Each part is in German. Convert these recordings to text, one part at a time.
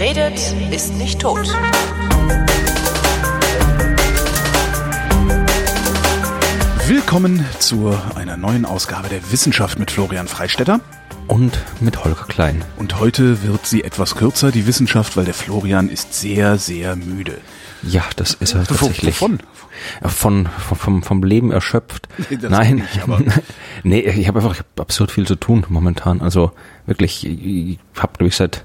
Wer redet, ist nicht tot. Willkommen zu einer neuen Ausgabe der Wissenschaft mit Florian Freistetter. Und mit Holger Klein. Und heute wird sie etwas kürzer, die Wissenschaft, weil der Florian ist sehr, sehr müde. Ja, das ist er tatsächlich. Wovon? Von, von, vom, vom Leben erschöpft. Das Nein, aber- nee, ich habe einfach ich hab absurd viel zu tun momentan. Also wirklich, ich habe glaube ich seit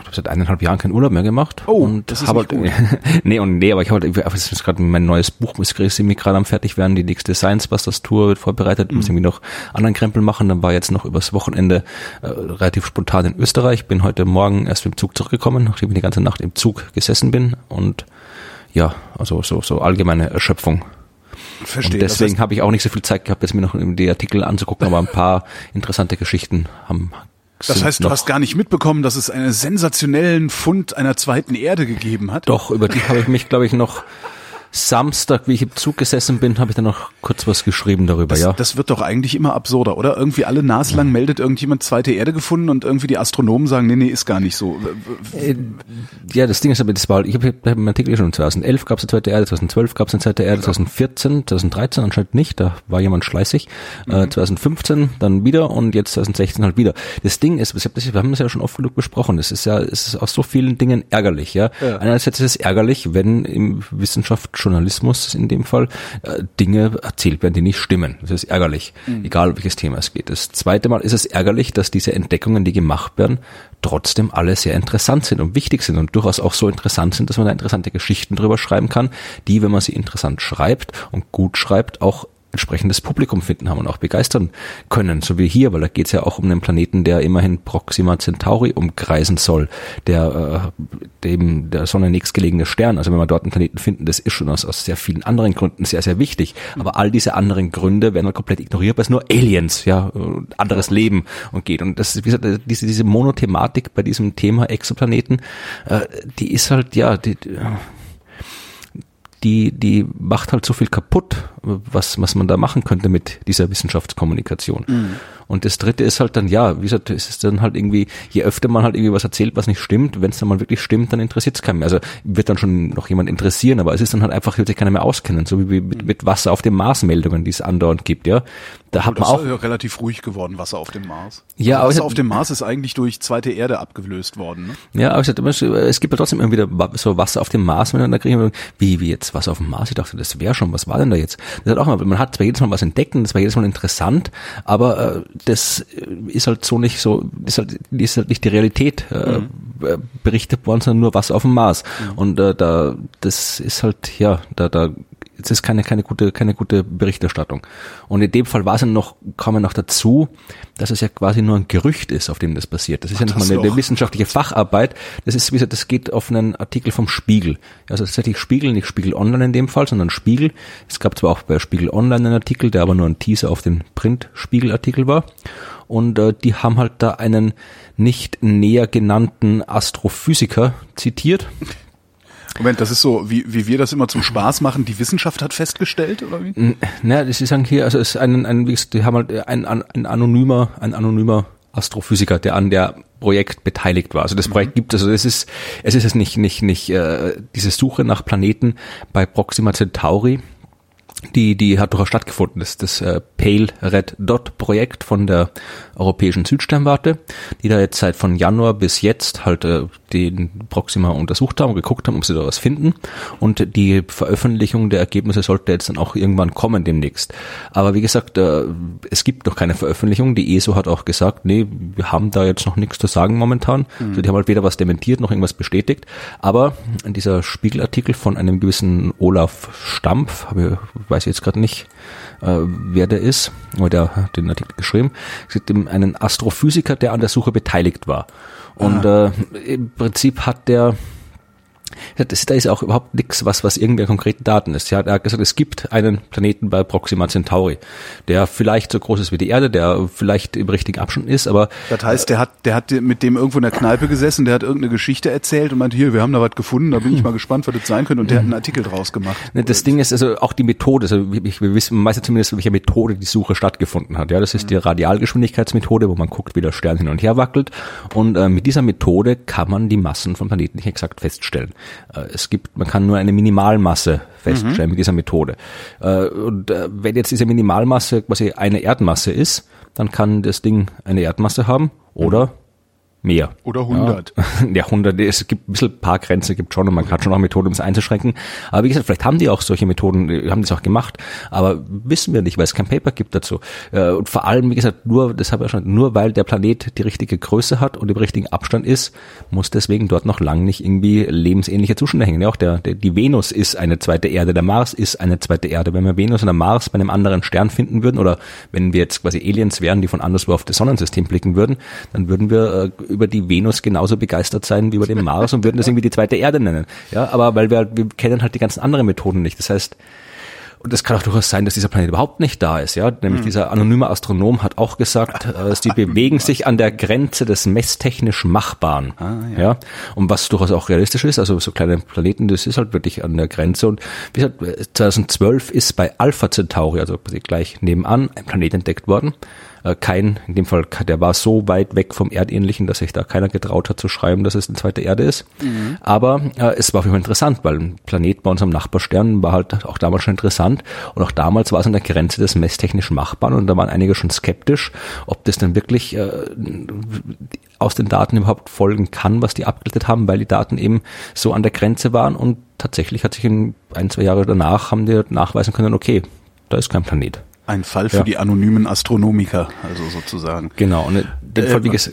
ich hab seit eineinhalb Jahren keinen Urlaub mehr gemacht. Oh, und das ist hab nicht halt, nee, und nee, aber ich habe halt, es ist gerade mein neues Buch, muss ziemlich gerade am fertig werden, die nächste Science Busters Tour wird vorbereitet, Mhm. muss irgendwie noch anderen Krempel machen, dann war jetzt noch übers Wochenende äh, relativ spontan in Österreich, bin heute Morgen erst mit dem Zug zurückgekommen, nachdem ich die ganze Nacht im Zug gesessen bin und ja, also so, so allgemeine Erschöpfung. Verstehe. Und deswegen das heißt, habe ich auch nicht so viel Zeit gehabt, jetzt mir noch die Artikel anzugucken, aber ein paar interessante Geschichten haben. Das heißt du hast gar nicht mitbekommen, dass es einen sensationellen Fund einer zweiten Erde gegeben hat? Doch, über die habe ich mich, glaube ich, noch Samstag, wie ich im Zug gesessen bin, habe ich dann noch kurz was geschrieben darüber, Das, ja. das wird doch eigentlich immer absurder, oder? Irgendwie alle naslang meldet irgendjemand zweite Erde gefunden und irgendwie die Astronomen sagen, nee, nee, ist gar nicht so. Äh, Ja, das Ding ist aber, das war, ich habe hab einen Artikel schon 2011 gab es eine zweite Erde, 2012 gab es eine zweite Erde, 2014, 2013 anscheinend nicht, da war jemand schleißig, äh, 2015 dann wieder und jetzt 2016 halt wieder. Das Ding ist, ich hab das, wir haben das ja schon oft genug besprochen, es ist ja, es ist aus so vielen Dingen ärgerlich, ja. Ja. Einerseits ist es ärgerlich, wenn im Wissenschaft, Journalismus in dem Fall, äh, Dinge erzählt werden, die nicht stimmen. Das ist ärgerlich, egal um welches Thema es geht. Das zweite Mal ist es ärgerlich, dass diese Entdeckungen, die gemacht werden, trotzdem alle sehr interessant sind und wichtig sind und durchaus auch so interessant sind, dass man da interessante Geschichten drüber schreiben kann, die, wenn man sie interessant schreibt und gut schreibt, auch entsprechendes Publikum finden haben und auch begeistern können, so wie hier, weil da geht es ja auch um einen Planeten, der immerhin Proxima Centauri umkreisen soll, der äh, dem der Sonne nächstgelegene Stern. Also wenn wir dort einen Planeten finden, das ist schon aus, aus sehr vielen anderen Gründen sehr, sehr wichtig. Aber all diese anderen Gründe werden halt komplett ignoriert, weil es nur Aliens, ja, äh, anderes Leben und geht. Und das ist, wie gesagt, äh, diese, diese Monothematik bei diesem Thema Exoplaneten, äh, die ist halt, ja, die, die die, die macht halt so viel kaputt, was, was man da machen könnte mit dieser Wissenschaftskommunikation. Und das dritte ist halt dann, ja, wie gesagt, es ist dann halt irgendwie, je öfter man halt irgendwie was erzählt, was nicht stimmt, wenn es dann mal wirklich stimmt, dann interessiert es keinen mehr. Also wird dann schon noch jemand interessieren, aber es ist dann halt einfach, wird sich keiner mehr auskennen, so wie mit, mit Wasser auf dem Mars Meldungen, die es andauernd gibt, ja. Da hat man Das auch, ist ja relativ ruhig geworden, Wasser auf dem Mars. Ja, Also Wasser auf dem Mars ist eigentlich durch zweite Erde abgelöst worden. Ne? Ja, aber ich immer, es gibt ja trotzdem immer wieder so Wasser auf dem Mars, wenn dann da kriegen wie, wie jetzt Wasser auf dem Mars? Ich dachte, das wäre schon, was war denn da jetzt? Das hat auch mal, man hat zwar jedes Mal was entdeckt und das war jedes Mal interessant, aber äh, das äh, ist halt so nicht so, ist halt, ist halt nicht die Realität äh, äh, berichtet worden, sondern nur Wasser auf dem Mars. Und äh, da, das ist halt, ja, da, da es ist keine, keine gute, keine gute Berichterstattung. Und in dem Fall war es noch, kam ja noch dazu, dass es ja quasi nur ein Gerücht ist, auf dem das passiert. Das ist ja nicht das mal eine, eine wissenschaftliche Facharbeit. Das ist, wie gesagt, das geht auf einen Artikel vom Spiegel. Also tatsächlich Spiegel, nicht Spiegel Online in dem Fall, sondern Spiegel. Es gab zwar auch bei Spiegel Online einen Artikel, der aber nur ein Teaser auf den Print-Spiegel-Artikel war. Und äh, die haben halt da einen nicht näher genannten Astrophysiker zitiert. Moment, das ist so, wie, wie wir das immer zum Spaß machen, die Wissenschaft hat festgestellt, oder wie? Na, das ist sagen hier, also es ist ein, ein, die haben halt ein, ein, ein anonymer, ein anonymer Astrophysiker, der an der Projekt beteiligt war. Also das Projekt gibt es, also es ist, es ist jetzt nicht, nicht, nicht äh, diese Suche nach Planeten bei Proxima Centauri, die, die hat durchaus stattgefunden. Das ist das äh, Pale Red Dot Projekt von der Europäischen Südsternwarte, die da jetzt seit von Januar bis jetzt halt äh, den Proxima untersucht haben und geguckt haben, ob sie da was finden. Und die Veröffentlichung der Ergebnisse sollte jetzt dann auch irgendwann kommen demnächst. Aber wie gesagt, äh, es gibt noch keine Veröffentlichung. Die ESO hat auch gesagt, nee, wir haben da jetzt noch nichts zu sagen momentan. Also die haben halt weder was dementiert noch irgendwas bestätigt. Aber dieser Spiegelartikel von einem gewissen Olaf Stampf, habe ich, weiß jetzt gerade nicht, äh, wer der ist, aber der hat den Artikel geschrieben, es gibt eben einen Astrophysiker, der an der Suche beteiligt war. Und äh, im Prinzip hat der Das, da ist auch überhaupt nichts, was, was irgendwie konkrete Daten ist. Er hat, er hat gesagt, es gibt einen Planeten bei Proxima Centauri, der vielleicht so groß ist wie die Erde, der vielleicht im richtigen Abstand ist, aber. Das heißt, der hat, der hat mit dem irgendwo in der Kneipe gesessen, der hat irgendeine Geschichte erzählt und meinte, hier, wir haben da was gefunden, da bin ich mal gespannt, was das sein könnte und der hat einen Artikel draus gemacht. Ne, das Ding ist also auch die Methode, also wir, wir wissen meistens zumindest, welche Methode die Suche stattgefunden hat. Ja, das ist die Radialgeschwindigkeitsmethode, wo man guckt, wie der Stern hin und her wackelt und äh, mit dieser Methode kann man die Massen von Planeten nicht exakt feststellen. Äh, es gibt, man kann nur eine Minimalmasse feststellen mhm. mit dieser Methode. Äh, und äh, wenn jetzt diese Minimalmasse quasi eine Erdmasse ist, dann kann das Ding eine Erdmasse haben oder mehr. Oder 100. Ja, ja 100, es gibt ein bisschen ein paar Grenzen, gibt schon und man hat schon auch Methoden, um es einzuschränken. Aber wie gesagt, vielleicht haben die auch solche Methoden, haben das auch gemacht, aber wissen wir nicht, weil es kein Paper gibt dazu. Äh, und vor allem, wie gesagt, nur, das habe ich schon, nur weil der Planet die richtige Größe hat und im richtigen Abstand ist, muss deswegen dort noch lang nicht irgendwie lebensähnliche Zustände hängen. Ja, auch der, der, die Venus ist eine zweite Erde, der Mars ist eine zweite Erde. Wenn wir Venus und der Mars bei einem anderen Stern finden würden oder wenn wir jetzt quasi Aliens wären, die von anderswo auf das Sonnensystem blicken würden, dann würden wir äh, über die Venus genauso begeistert sein wie über den Mars und würden das irgendwie die zweite Erde nennen. Ja, aber weil wir, wir kennen halt die ganzen anderen Methoden nicht. Das heißt, und es kann auch durchaus sein, dass dieser Planet überhaupt nicht da ist, ja. Nämlich mhm. dieser anonyme Astronom hat auch gesagt, äh, sie bewegen sich an der Grenze des messtechnisch Machbaren. Ah, ja. ja. Und was durchaus auch realistisch ist, also so kleine Planeten, das ist halt wirklich an der Grenze. Und wie gesagt, 2012 ist bei Alpha Centauri, also gleich nebenan, ein Planet entdeckt worden äh, kein, in dem Fall, der war so weit weg vom Erdähnlichen, dass sich da keiner getraut hat zu schreiben, dass es eine zweite Erde ist. Mhm. Aber äh, es war für mich interessant, weil ein Planet bei unserem Nachbarstern war halt auch damals schon interessant und auch damals war es an der Grenze des messtechnisch Machbaren und da waren einige schon skeptisch, ob das dann wirklich äh, aus den Daten überhaupt folgen kann, was die abgeleitet haben, weil die Daten eben so an der Grenze waren und tatsächlich hat sich in ein, zwei Jahre danach haben die nachweisen können, okay, da ist kein Planet. Ein Fall für ja. die anonymen Astronomiker, also sozusagen. Genau. Und den Fall, wie äh, ges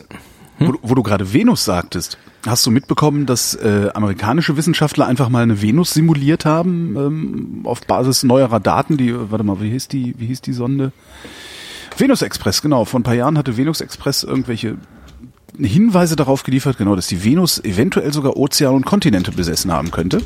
hm? wo, wo, du gerade Venus sagtest, hast du mitbekommen, dass äh, amerikanische Wissenschaftler einfach mal eine Venus simuliert haben ähm, auf Basis neuerer Daten? Die, warte mal, wie hieß die? Wie hieß die Sonde? Venus Express, genau. Vor ein paar Jahren hatte Venus Express irgendwelche Hinweise darauf geliefert, genau, dass die Venus eventuell sogar Ozean und Kontinente besessen haben könnte.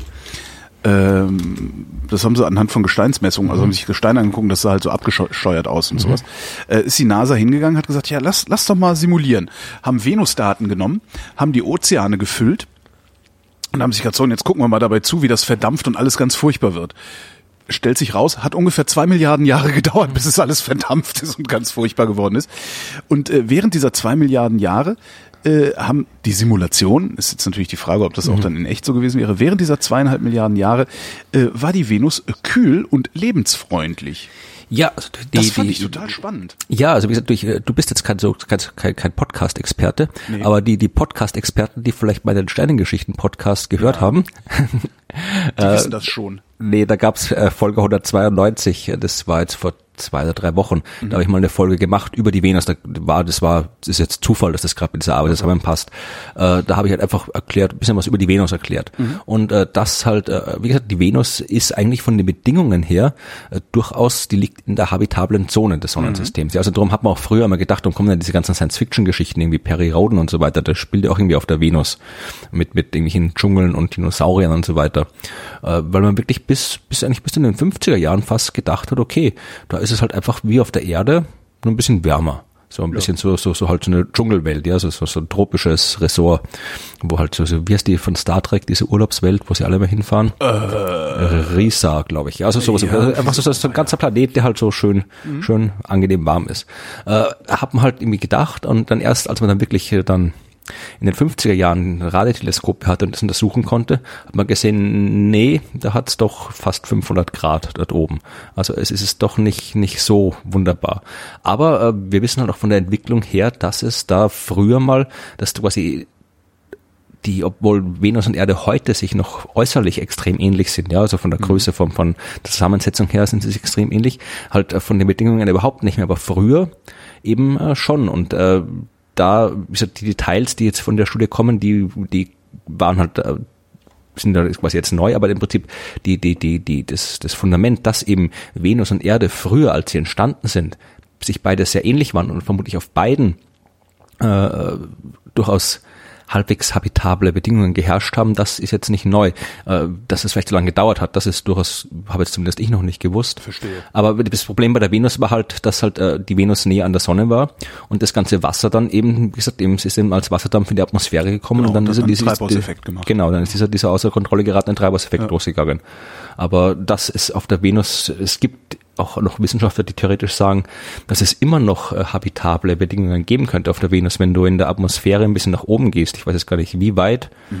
Ähm, das haben sie anhand von Gesteinsmessungen, also haben sich Gestein angeguckt, das sah halt so abgesteuert aus und mhm. sowas. Äh, ist die NASA hingegangen, hat gesagt, ja, lass, lass doch mal simulieren. Haben Venus-Daten genommen, haben die Ozeane gefüllt und haben sich gesagt, so, und jetzt gucken wir mal dabei zu, wie das verdampft und alles ganz furchtbar wird stellt sich raus, hat ungefähr zwei Milliarden Jahre gedauert, bis es alles verdampft ist und ganz furchtbar geworden ist. Und äh, während dieser zwei Milliarden Jahre äh, haben die Simulation, ist jetzt natürlich die Frage, ob das auch mhm. dann in echt so gewesen wäre, während dieser zweieinhalb Milliarden Jahre äh, war die Venus kühl und lebensfreundlich. Ja, also die, das fand die, ich total spannend. Ja, also wie gesagt, du, du bist jetzt kein, so, kein, kein Podcast-Experte, nee. aber die, die Podcast-Experten, die vielleicht bei den Sternengeschichten-Podcast gehört ja. haben, die wissen das schon. Nee, da gab's äh, Folge 192, das war jetzt vor zwei oder drei Wochen. Mhm. Da habe ich mal eine Folge gemacht über die Venus. Da war, das war, das ist jetzt Zufall, dass das gerade mit dieser Arbeit zusammenpasst. Äh, da habe ich halt einfach erklärt, ein bisschen was über die Venus erklärt. Mhm. Und äh, das halt, äh, wie gesagt, die Venus ist eigentlich von den Bedingungen her äh, durchaus, die liegt in der habitablen Zone des Sonnensystems. Mhm. Ja, also darum hat man auch früher immer gedacht, darum kommen dann diese ganzen Science-Fiction-Geschichten, irgendwie Perry Roden und so weiter, das spielt ja auch irgendwie auf der Venus mit, mit irgendwelchen Dschungeln und Dinosauriern und so weiter. Äh, weil man wirklich bis, bis eigentlich bis in den 50er Jahren fast gedacht hat, okay, da ist es halt einfach wie auf der Erde, nur ein bisschen wärmer. So ein bisschen ja. so, so, so halt so eine Dschungelwelt, ja, so, so, so ein tropisches Ressort, wo halt so, so, wie heißt die von Star Trek, diese Urlaubswelt, wo sie alle mal hinfahren? Äh, Risa, glaube ich. Ja, also sowas. Ja, also einfach so, so ein ganzer Planet, der halt so schön, mhm. schön angenehm warm ist. Äh, hat man halt irgendwie gedacht und dann erst, als man dann wirklich dann in den 50er Jahren ein Radioteleskop hatte und das untersuchen konnte, hat man gesehen, nee, da hat es doch fast 500 Grad dort oben. Also es ist doch nicht, nicht so wunderbar. Aber äh, wir wissen halt auch von der Entwicklung her, dass es da früher mal, dass quasi die, obwohl Venus und Erde heute sich noch äußerlich extrem ähnlich sind, ja, also von der mhm. Größe, von, von der Zusammensetzung her sind sie sich extrem ähnlich, halt äh, von den Bedingungen überhaupt nicht mehr, aber früher eben äh, schon und äh, da, wie gesagt, die Details, die jetzt von der Studie kommen, die, die waren halt, äh, sind da quasi jetzt neu, aber im Prinzip die, die, die, die, das, das Fundament, dass eben Venus und Erde früher, als sie entstanden sind, sich beide sehr ähnlich waren und vermutlich auf beiden äh, durchaus halbwegs habitable Bedingungen geherrscht haben, das ist jetzt nicht neu. Äh, dass es vielleicht so lange gedauert hat, das ist durchaus, habe jetzt zumindest ich noch nicht gewusst. Verstehe. Aber das Problem bei der Venus war halt, dass halt äh, die Venus näher an der Sonne war und das ganze Wasser dann eben, wie gesagt, eben, es ist eben als Wasserdampf in die Atmosphäre gekommen Genau, und dann das ist er dieses, Treibhauseffekt gemacht. Genau, dann ist dieser, dieser außer Kontrolle geratene Treibhauseffekt Ja. losgegangen. Aber das ist auf der Venus, es gibt auch noch Wissenschaftler, die theoretisch sagen, dass es immer noch äh, habitable Bedingungen geben könnte auf der Venus, wenn du in der Atmosphäre ein bisschen nach oben gehst. Ich weiß jetzt gar nicht, wie weit. Äh,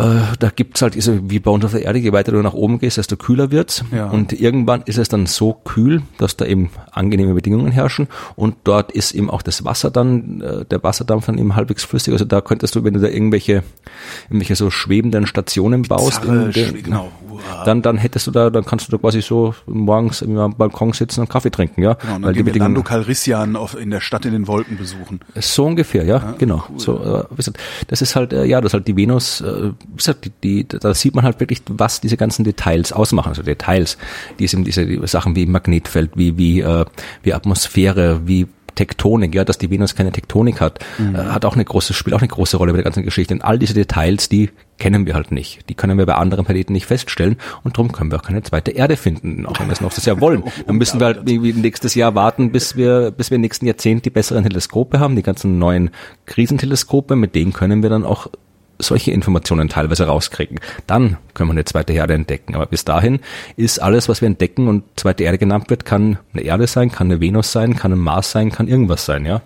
da gibt's halt, ist, wie bei uns auf der Erde, je weiter du nach oben gehst, desto kühler wird's. Ja. Und irgendwann ist es dann so kühl, dass da eben angenehme Bedingungen herrschen. Und dort ist eben auch das Wasser dann, äh, der Wasserdampf dann eben halbwegs flüssig. Also da könntest du, wenn du da irgendwelche, irgendwelche so schwebenden Stationen baust, Zarre, in den- genau. Dann, dann hättest du da, dann kannst du da quasi so morgens im Balkon sitzen und Kaffee trinken, ja. Genau, und Weil dann die wir Lando Bedingungen, Calrissian auf, in der Stadt in den Wolken besuchen. so ungefähr, ja, genau. So, äh, das ist halt, äh, ja, das ist halt die Venus, äh, gesagt, die, die, da sieht man halt wirklich, was diese ganzen Details ausmachen. Also Details, die sind diese die Sachen wie Magnetfeld, wie, wie, äh, wie Atmosphäre, wie Tektonik, ja, dass die Venus keine Tektonik hat, äh, hat auch eine große, spielt auch eine große Rolle bei der ganzen Geschichte. Und all diese Details, die kennen wir halt nicht. Die können wir bei anderen Planeten nicht feststellen und darum können wir auch keine zweite Erde finden, auch wenn wir es noch das Jahr wollen. Dann müssen wir halt irgendwie nächstes Jahr warten, bis wir, bis wir im nächsten Jahrzehnt die besseren Teleskope haben, die ganzen neuen Krisenteleskope, mit denen können wir dann auch solche Informationen teilweise rauskriegen. Dann können wir eine zweite Erde entdecken. Aber bis dahin ist alles, was wir entdecken und zweite Erde genannt wird, kann eine Erde sein, kann eine Venus sein, kann ein Mars sein, kann irgendwas sein, ja.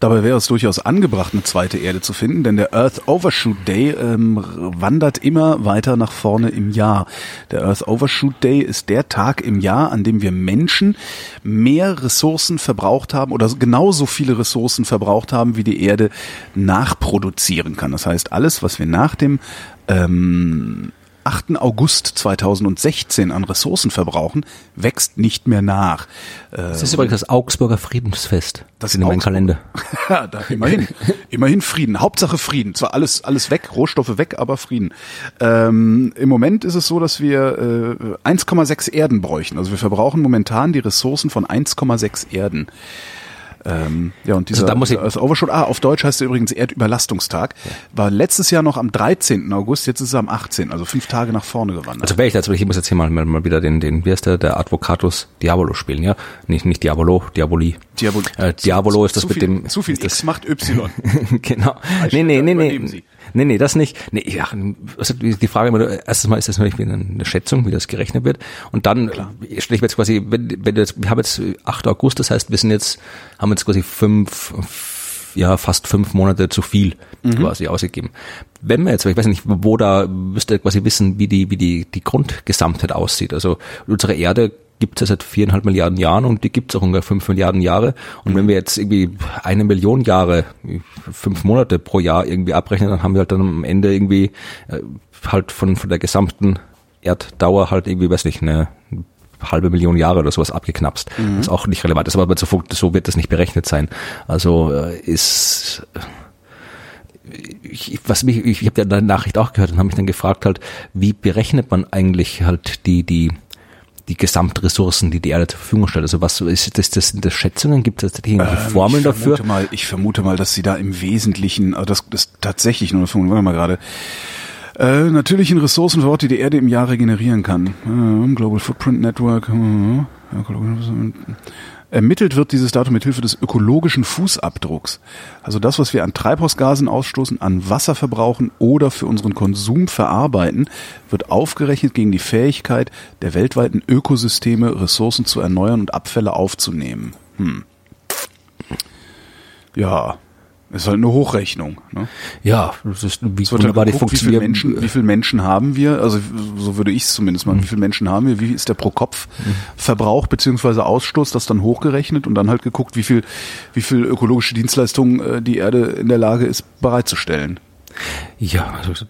Dabei wäre es durchaus angebracht, eine zweite Erde zu finden, denn der Earth Overshoot Day ähm, wandert immer weiter nach vorne im Jahr. Der Earth Overshoot Day ist der Tag im Jahr, an dem wir Menschen mehr Ressourcen verbraucht haben oder genauso viele Ressourcen verbraucht haben, wie die Erde nachproduzieren kann. Das heißt, alles, was wir nach dem ähm, 8. August 2016 an Ressourcen verbrauchen, wächst nicht mehr nach. Das ist übrigens das Augsburger Friedensfest. Das in meinem Kalender. Ja, da, immerhin. immerhin Frieden. Hauptsache Frieden. Zwar alles, alles weg, Rohstoffe weg, aber Frieden. Ähm, Im Moment ist es so, dass wir äh, 1,6 Erden bräuchten. Also wir verbrauchen momentan die Ressourcen von 1,6 Erden. Ähm, ja, und dieser Also da muss ich- also Overshoot, ah, auf Deutsch heißt er übrigens Erdüberlastungstag. War letztes Jahr noch am 13. August, jetzt ist er am 18., also fünf Tage nach vorne gewandert. Also wäre ich dazu, ich muss jetzt hier mal, mal, wieder den, den, wie heißt der, der Advocatus Diabolo spielen, ja? Nicht, nicht Diabolo, Diaboli. Diabol Äh, Diabolo ist das zu mit viel, dem, Zu viel das, X macht Y. genau. Nee, nee, nee, nee. Nee, nee, das nicht. Nee, ja, also die Frage immer, erstens mal ist das natürlich eine Schätzung, wie das gerechnet wird. Und dann stelle ich mir jetzt quasi, wenn, wenn du jetzt, wir haben jetzt 8. August, das heißt, wir sind jetzt, haben jetzt quasi fünf, ja, fast fünf Monate zu viel quasi ausgegeben. Wenn wir jetzt, ich weiß nicht, wo da müsst ihr quasi wissen, wie die, wie die, die Grundgesamtheit aussieht. Also unsere Erde gibt es ja seit viereinhalb Milliarden Jahren und die gibt es auch ungefähr fünf Milliarden Jahre. Und wenn wir jetzt irgendwie eine Million Jahre, fünf Monate pro Jahr irgendwie abrechnen, dann haben wir halt dann am Ende irgendwie äh, halt von, von der gesamten Erddauer halt irgendwie, weiß nicht, eine halbe Million Jahre oder sowas abgeknapst. Was auch nicht relevant ist, aber so, so wird das nicht berechnet sein. Also äh, ist ich, was mich, ich, ich habe ja deine Nachricht auch gehört und habe mich dann gefragt halt, wie berechnet man eigentlich halt die, die, die Gesamtressourcen, die die Erde zur Verfügung stellt. Also was ist das, das sind das Schätzungen? Gibt es tatsächlich irgendwelche Formeln Ähm, ich dafür? Mal, ich vermute mal, dass sie da im Wesentlichen, also das, das tatsächlich nur, vermuten wir mal gerade, äh, natürlichen Ressourcen vor Ort, die die Erde im Jahr regenerieren kann. Äh, Global Footprint Network. Äh, Ermittelt wird dieses Datum mit Hilfe des ökologischen Fußabdrucks. Also das, was wir an Treibhausgasen ausstoßen, an Wasser verbrauchen oder für unseren Konsum verarbeiten, wird aufgerechnet gegen die Fähigkeit der weltweiten Ökosysteme, Ressourcen zu erneuern und Abfälle aufzunehmen. Hm. Ja, ist halt eine Hochrechnung. Ne? Ja, das ist, wie Es wird halt wunderbar die geguckt, wie viele. Menschen, wie viele Menschen haben wir? Also so würde ich es zumindest mal. Wie viele Menschen haben wir? Wie ist der pro Kopf Verbrauch beziehungsweise Ausstoß? Das dann hochgerechnet und dann halt geguckt, wie viel, wie viel ökologische Dienstleistungen äh, die Erde in der Lage ist bereitzustellen. Ja, also,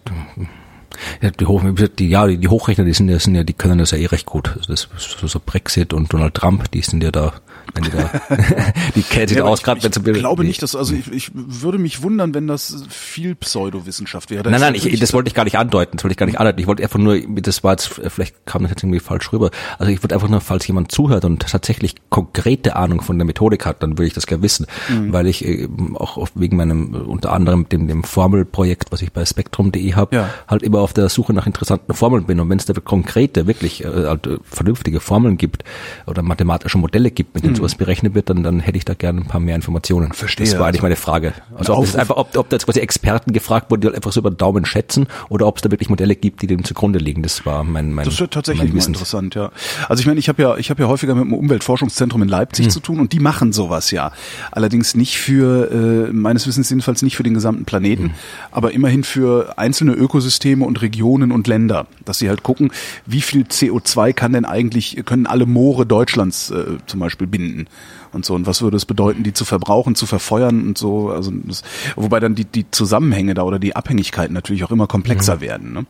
Ja, die, Hoch, die, ja, die Hochrechner, die sind ja, sind ja, die können das ja eh recht gut. Also das, so, so Brexit und Donald Trump, die sind ja da, wenn die da, die kennen sich Ja, aus, gerade wenn ich, ich glaube nicht, dass, also ich, ich würde mich wundern, wenn das viel Pseudowissenschaft wäre. Nein, nein, ich, das wollte ich gar nicht andeuten, das wollte ich gar nicht andeuten. Ich wollte einfach nur, das war jetzt, vielleicht kam das jetzt irgendwie falsch rüber. Also ich wollte einfach nur, falls jemand zuhört und tatsächlich konkrete Ahnung von der Methodik hat, dann würde ich das gerne wissen, Mhm. weil ich äh, auch wegen meinem, unter anderem dem, dem Formelprojekt, was ich bei spektrum.de habe, Ja. halt immer auf der Suche nach interessanten Formeln bin. Und wenn es da konkrete, wirklich äh, halt, äh, vernünftige Formeln gibt oder mathematische Modelle gibt, mit denen sowas berechnet wird, dann, dann hätte ich da gerne ein paar mehr Informationen. Mhm. Verstehe, Das war eigentlich also- meine Frage. Also ob, ist einfach, ob, ob da jetzt quasi Experten gefragt wurden, die halt einfach so über den Daumen schätzen, oder ob es da wirklich Modelle gibt, die dem zugrunde liegen. Das war mein, mein, Das wird tatsächlich mein interessant, ja. Also ich meine, ich habe ja, ich habe ja häufiger mit dem Umweltforschungszentrum in. Leipzig zu tun und die machen sowas ja. Allerdings nicht für, äh, meines Wissens jedenfalls nicht für den gesamten Planeten, Hm. aber immerhin für einzelne Ökosysteme und Regionen und Länder, dass sie halt gucken, wie viel CO2 kann denn eigentlich, können alle Moore Deutschlands äh, zum Beispiel binden und so und was würde es bedeuten, die zu verbrauchen, zu verfeuern und so. Also das, wobei dann die, die Zusammenhänge da oder die Abhängigkeiten natürlich auch immer komplexer werden. Ne?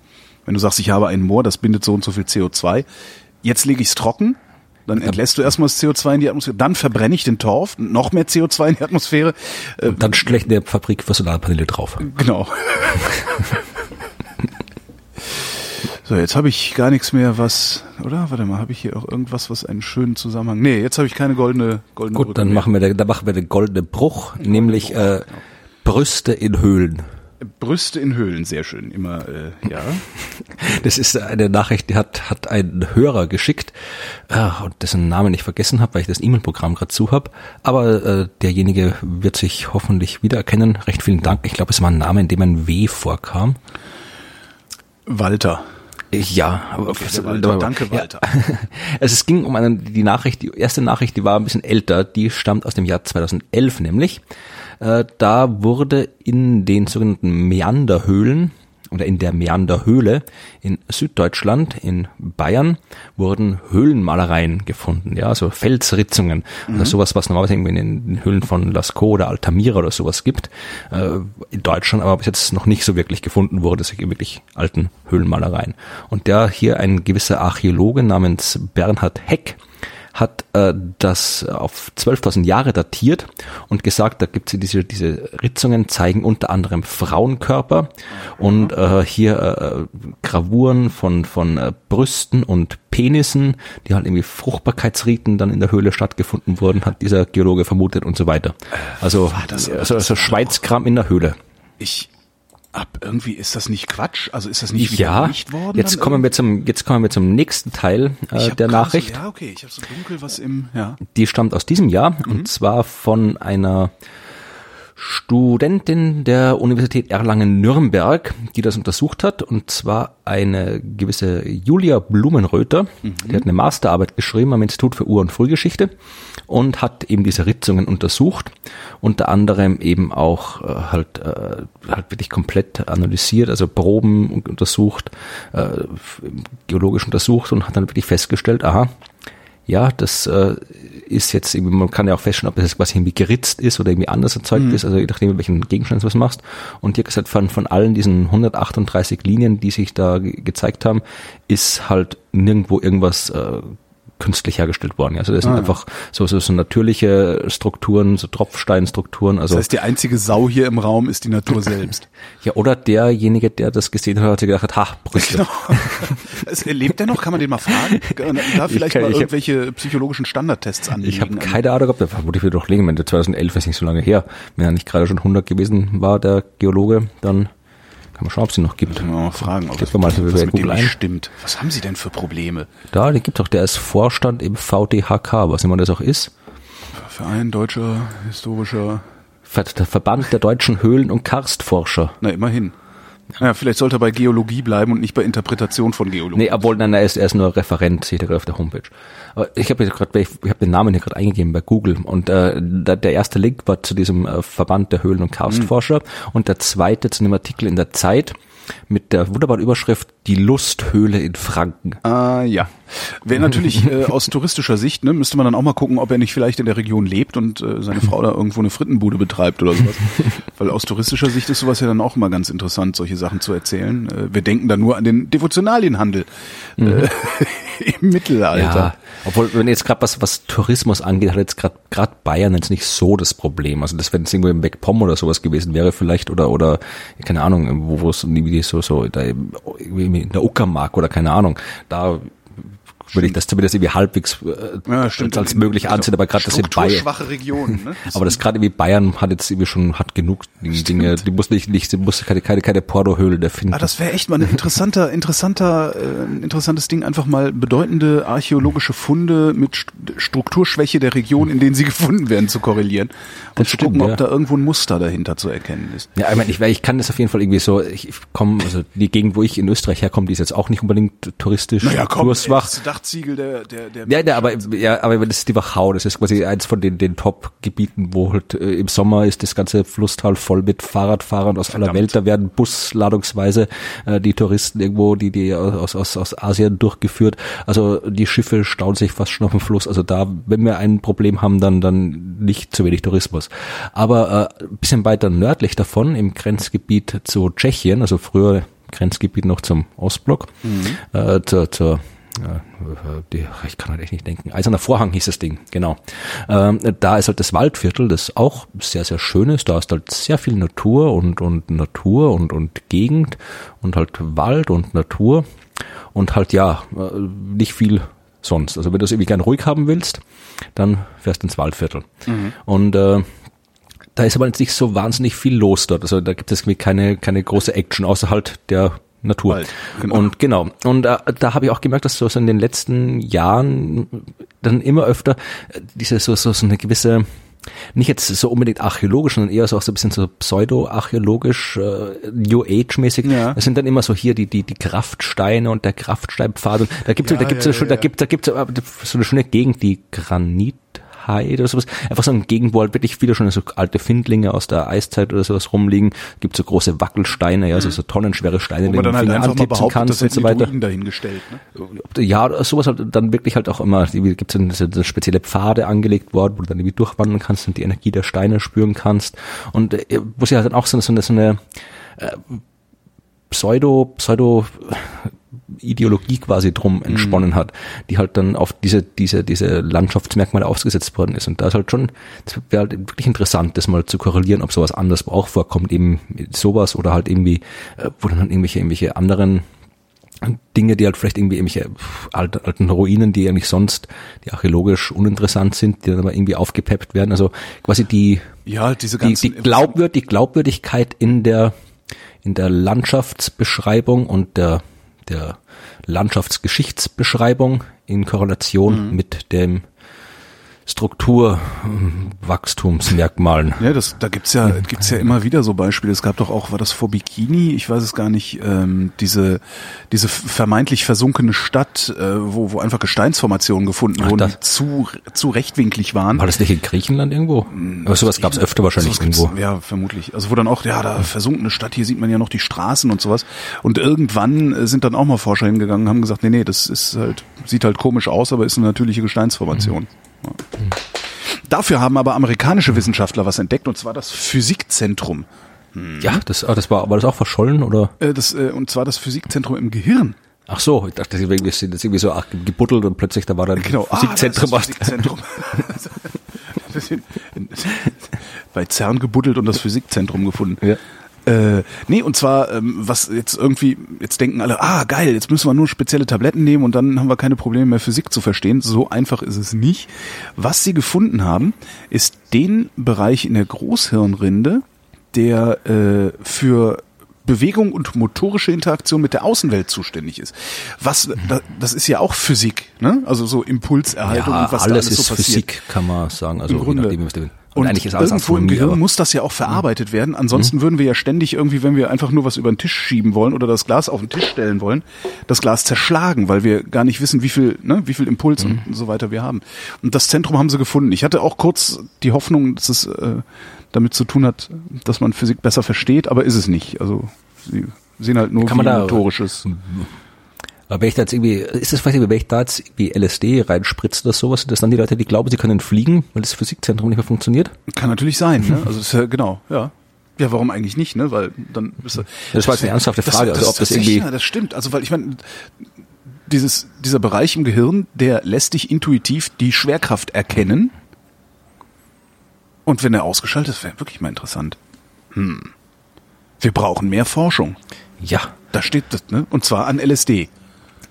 Wenn du sagst, ich habe ein Moor, das bindet so und so viel CO2, jetzt lege ich es trocken, dann entlässt du erstmal das CO2 in die Atmosphäre, dann verbrenne ich den Torf, noch mehr CO2 in die Atmosphäre. Äh, Dann schlecht eine Fabrik für Solarpaneele drauf. genau. So, jetzt habe ich gar nichts mehr, was, oder? Warte mal, habe ich hier auch irgendwas, was einen schönen Zusammenhang? Nee, jetzt habe ich keine goldene, goldene Gut, Brücke dann mehr. machen wir, der, dann machen wir den goldenen Bruch, nämlich äh, Brüste in Höhlen. Brüste in Höhlen, sehr schön. Immer, äh, ja. Das ist eine Nachricht, die hat, hat ein Hörer geschickt, äh, und dessen Namen ich vergessen habe, weil ich das E-Mail-Programm gerade zu habe. Aber äh, derjenige wird sich hoffentlich wiedererkennen. Recht vielen Dank. Ich glaube, es war ein Name, in dem ein W vorkam. Walter. Ja, der Walter. Danke, Walter. Ja. Also es ging um eine, die Nachricht, die erste Nachricht, die war ein bisschen älter, die stammt aus dem Jahr 2011 nämlich. Äh, da wurde in den sogenannten Meanderhöhlen oder in der Meanderhöhle in Süddeutschland, in Bayern, wurden Höhlenmalereien gefunden, ja, also Felsritzungen, also sowas, was normalerweise irgendwie in den Höhlen von Lascaux oder Altamira oder sowas gibt, äh, in Deutschland aber bis jetzt noch nicht so wirklich gefunden wurde, solche wirklich alten Höhlenmalereien. Und der hier ein gewisser Archäologe namens Bernhard Heck, hat äh, das auf 12.000 Jahre datiert und gesagt, da gibt es diese, diese Ritzungen, zeigen unter anderem Frauenkörper und äh, hier äh, Gravuren von, von äh, Brüsten und Penissen, die halt irgendwie Fruchtbarkeitsriten dann in der Höhle stattgefunden wurden, hat dieser Geologe vermutet und so weiter. Also, das- also, also Schweizkram in der Höhle. Ich ab irgendwie ist das nicht Quatsch? Also ist das nicht Ja, widerlegt worden? jetzt kommen wir zum, jetzt kommen wir zum nächsten Teil äh, der Nachricht. So, ja, okay, ich habe so dunkel was im, ja. Die stammt aus diesem Jahr Mhm. und zwar von einer Studentin der Universität Erlangen-Nürnberg, die das untersucht hat, und zwar eine gewisse Julia Blumenröther. Mhm. Die hat eine Masterarbeit geschrieben am Institut für Ur- und Frühgeschichte und hat eben diese Ritzungen untersucht, unter anderem eben auch äh, halt, äh, halt wirklich komplett analysiert, also Proben un- untersucht, äh, geologisch untersucht und hat dann wirklich festgestellt, aha, ja, das äh, ist jetzt irgendwie, man kann ja auch feststellen, ob das jetzt quasi irgendwie geritzt ist oder irgendwie anders erzeugt ist, also je nachdem, welchen Gegenstand du was machst. Und hier gesagt, von, von allen diesen 138 Linien, die sich da ge gezeigt haben, ist halt nirgendwo irgendwas äh, künstlich hergestellt worden. Also das sind Ah, einfach so, so, so natürliche Strukturen, so Tropfsteinstrukturen. Also Das heißt, die einzige Sau hier im Raum ist die Natur selbst. ja, oder derjenige, der das gesehen hat, hat sich gedacht, ha, Brüste. Genau. Es- Lebt der noch? Kann man den mal fragen? Da vielleicht kann- mal ich hab- irgendwelche psychologischen Standardtests anlegen. Ich habe keine Ahnung, ob der vermutlich wird doch liegen, wenn der 2011 ist nicht so lange her. Wenn er nicht gerade schon 100 gewesen war, der Geologe, dann kann man schauen, ob es ihn noch gibt. Können wir mal fragen, ob doch mal so was mit dem ein. stimmt. Was haben Sie denn für Probleme? Da, den gibt doch, der ist Vorstand im VDHK, was immer das auch ist. Verein Deutscher Historischer, Ver der Verband der deutschen Höhlen- und Karstforscher. na immerhin. Ja, vielleicht sollte er bei Geologie bleiben und nicht bei Interpretation von Geologie. Nee, obwohl, nein, er ist, er ist nur Referent, seht ihr gerade auf der Homepage. Aber ich habe gerade, ich, ich habe den Namen hier gerade eingegeben bei Google und äh, da, der erste Link war zu diesem äh, Verband der Höhlen- und Karstforscher und der zweite zu einem Artikel in der Zeit mit der wunderbaren Überschrift die Lusthöhle in Franken. Ah, ja. Wäre natürlich äh, aus touristischer Sicht, ne, müsste man dann auch mal gucken, ob er nicht vielleicht in der Region lebt und äh, seine Frau da irgendwo eine Frittenbude betreibt oder sowas. Weil aus touristischer Sicht ist sowas ja dann auch immer ganz interessant, solche Sachen zu erzählen. Äh, wir denken da nur an den Devotionalienhandel mhm. äh, im Mittelalter. Ja, obwohl, wenn jetzt gerade was, was Tourismus angeht, hat jetzt gerade gerade Bayern jetzt nicht so das Problem. Also das, wenn es irgendwo im Backpom oder sowas gewesen wäre vielleicht oder oder keine Ahnung, wo wo es irgendwie so so da irgendwie in der Uckermark oder keine Ahnung, da würde ich das zumindest irgendwie halbwegs äh, ja, stimmt, als möglich ansehen, aber gerade das in Bayern. schwache Regionen, ne? Das aber das gerade irgendwie Bayern hat jetzt irgendwie schon, hat genug Dinge, die muss nicht, nicht, die muss keine, keine, keine Pornohöhle da finden. Ah, das wäre echt mal ein interessanter, interessanter, äh, interessantes Ding, einfach mal bedeutende archäologische Funde mit St Strukturschwäche der Region, in denen sie gefunden werden, zu korrelieren und das zu stimmt, gucken, ja. ob da irgendwo ein Muster dahinter zu erkennen ist. Ja, ich meine, ich, ich kann das auf jeden Fall irgendwie so, ich komme, also die Gegend, wo ich in Österreich herkomme, die ist jetzt auch nicht unbedingt touristisch naja, komm, Kurswach. Dachziegel der, der, der Ja, ja, aber, ja, aber das ist die Wachau, das ist quasi eins von den, den Top-Gebieten, wo halt äh, im Sommer ist das ganze Flusstal voll mit Fahrradfahrern aus Verdammt. aller Welt. Da werden busladungsweise äh, die Touristen irgendwo, die, die aus, aus, aus Asien durchgeführt. Also die Schiffe stauen sich fast schon auf dem Fluss. Also da, wenn wir ein Problem haben, dann, dann nicht zu wenig Tourismus. Aber äh, ein bisschen weiter nördlich davon, im Grenzgebiet zu Tschechien, also früher Grenzgebiet noch zum Ostblock, mhm. äh, zur, zur die, ich kann halt echt nicht denken. Eiserner Vorhang hieß das Ding, genau. Ähm, da ist halt das Waldviertel, das auch sehr, sehr schön ist. Da ist halt sehr viel Natur und, und Natur und, und Gegend und halt Wald und Natur und halt ja, äh, nicht viel sonst. Also wenn du es irgendwie gern ruhig haben willst, dann fährst du ins Waldviertel. Mhm. Und äh, da ist aber jetzt nicht so wahnsinnig viel los dort. Also da gibt es keine, keine große Action, außer halt der Natur. Wald, genau. Und genau. Und äh, da habe ich auch gemerkt, dass so, so in den letzten Jahren dann immer öfter äh, diese so, so, so eine gewisse nicht jetzt so unbedingt archäologisch, sondern eher so auch so ein bisschen so pseudo-archäologisch, äh, New Age-mäßig. Ja. Das sind dann immer so hier die, die, die Kraftsteine und der Kraftsteinpfad. Und da gibt's ja, da gibt's ja, ja, da gibt da gibt's so eine schöne Gegend, die Granit Hyde oder sowas. Einfach so ein Gegend, wo halt wirklich viele schon so alte Findlinge aus der Eiszeit oder sowas rumliegen. Gibt so große Wackelsteine, ja, also so tonnenschwere Steine, die dann halt einfach mal behauptet, kannst und so weiter. dahingestellt, ne? Ja, sowas halt dann wirklich halt auch immer, gibt es so spezielle Pfade angelegt worden, wo du dann irgendwie durchwandern kannst und die Energie der Steine spüren kannst. Und äh, wo sie halt dann auch so, so eine, so eine äh, Pseudo, Pseudo Ideologie quasi drum entsponnen mhm. hat, die halt dann auf diese, diese, diese Landschaftsmerkmale ausgesetzt worden ist. Und da ist halt schon, das wäre halt wirklich interessant, das mal zu korrelieren, ob sowas anders auch vorkommt, eben sowas oder halt irgendwie, äh, wo dann halt irgendwelche, irgendwelche anderen Dinge, die halt vielleicht irgendwie irgendwelche alten, Ruinen, die eigentlich sonst, die archäologisch uninteressant sind, die dann aber irgendwie aufgepeppt werden. Also quasi die, ja, diese die, die, Glaubwürd, die Glaubwürdigkeit in der, in der Landschaftsbeschreibung und der der Landschaftsgeschichtsbeschreibung in Korrelation mhm. mit dem Strukturwachstumsmerkmalen. Ja, das, da gibt's ja, gibt's ja immer wieder so Beispiele. Es gab doch auch, war das vor Bikini? Ich weiß es gar nicht. Ähm, diese, diese vermeintlich versunkene Stadt, äh, wo, wo einfach Gesteinsformationen gefunden Ach, wurden, die zu, zu rechtwinklig waren. War das nicht in Griechenland irgendwo? Hm, Aber sowas gab's öfter wahrscheinlich irgendwo. Ja, vermutlich. Also wo dann auch, ja, da versunkene Stadt, hier sieht man ja noch die Straßen und sowas. Und irgendwann äh, sind dann auch mal Forscher hingegangen, haben gesagt, nee, nee, das ist halt, sieht halt komisch aus, aber ist eine natürliche Gesteinsformation. Mhm. Dafür haben aber amerikanische Wissenschaftler was entdeckt, und zwar das Physikzentrum. Hm. Ja, das, ah, das war, war das auch verschollen, oder? Äh, das, äh, und zwar das Physikzentrum im Gehirn. Ach so, ich dachte, deswegen ist das irgendwie so gebuddelt und plötzlich da war dann genau. Physikzentrum. Ah, das Physikzentrum. bei CERN gebuddelt und das Physikzentrum gefunden. Ja. Äh, nee, und zwar, ähm, was jetzt irgendwie, jetzt denken alle, ah, geil, jetzt müssen wir nur spezielle Tabletten nehmen und dann haben wir keine Probleme mehr, Physik zu verstehen. So einfach ist es nicht. Was sie gefunden haben, ist den Bereich in der Großhirnrinde, der äh, für Bewegung und motorische Interaktion mit der Außenwelt zuständig ist. Was, das ist ja auch Physik, ne? Also so Impulserhaltung ja, und was alles da alles ist so passiert. Physik, kann man sagen. Also Im Grunde. Nachdem, und, und eigentlich ist alles irgendwo im Gehirn muss das ja auch verarbeitet werden. Ansonsten mhm. würden wir ja ständig irgendwie, wenn wir einfach nur was über den Tisch schieben wollen oder das Glas auf den Tisch stellen wollen, das Glas zerschlagen, weil wir gar nicht wissen, wie viel, ne, wie viel Impuls mhm. und so weiter wir haben. Und das Zentrum haben sie gefunden. Ich hatte auch kurz die Hoffnung, dass es äh, damit zu tun hat, dass man Physik besser versteht, aber ist es nicht. Also sie Sehen halt nur wie motorisches. Aber wenn ich da jetzt irgendwie, ist das vielleicht, wenn ich da jetzt wie LSD reinspritze oder sowas, sind das dann die Leute, die glauben, sie können fliegen, weil das Physikzentrum nicht mehr funktioniert? Kann natürlich sein, ne? Also das ist ja, genau, ja. Ja, warum eigentlich nicht, ne? Weil dann bist du, Das war jetzt eine ernsthafte Frage, also ob das irgendwie- Ja, das stimmt. Also weil ich meine, dieses dieser Bereich im Gehirn, der lässt dich intuitiv die Schwerkraft erkennen. Und wenn er ausgeschaltet ist, wäre wirklich mal interessant. Hm. Wir brauchen mehr Forschung. Ja. Da steht das, ne? Und zwar an LSD.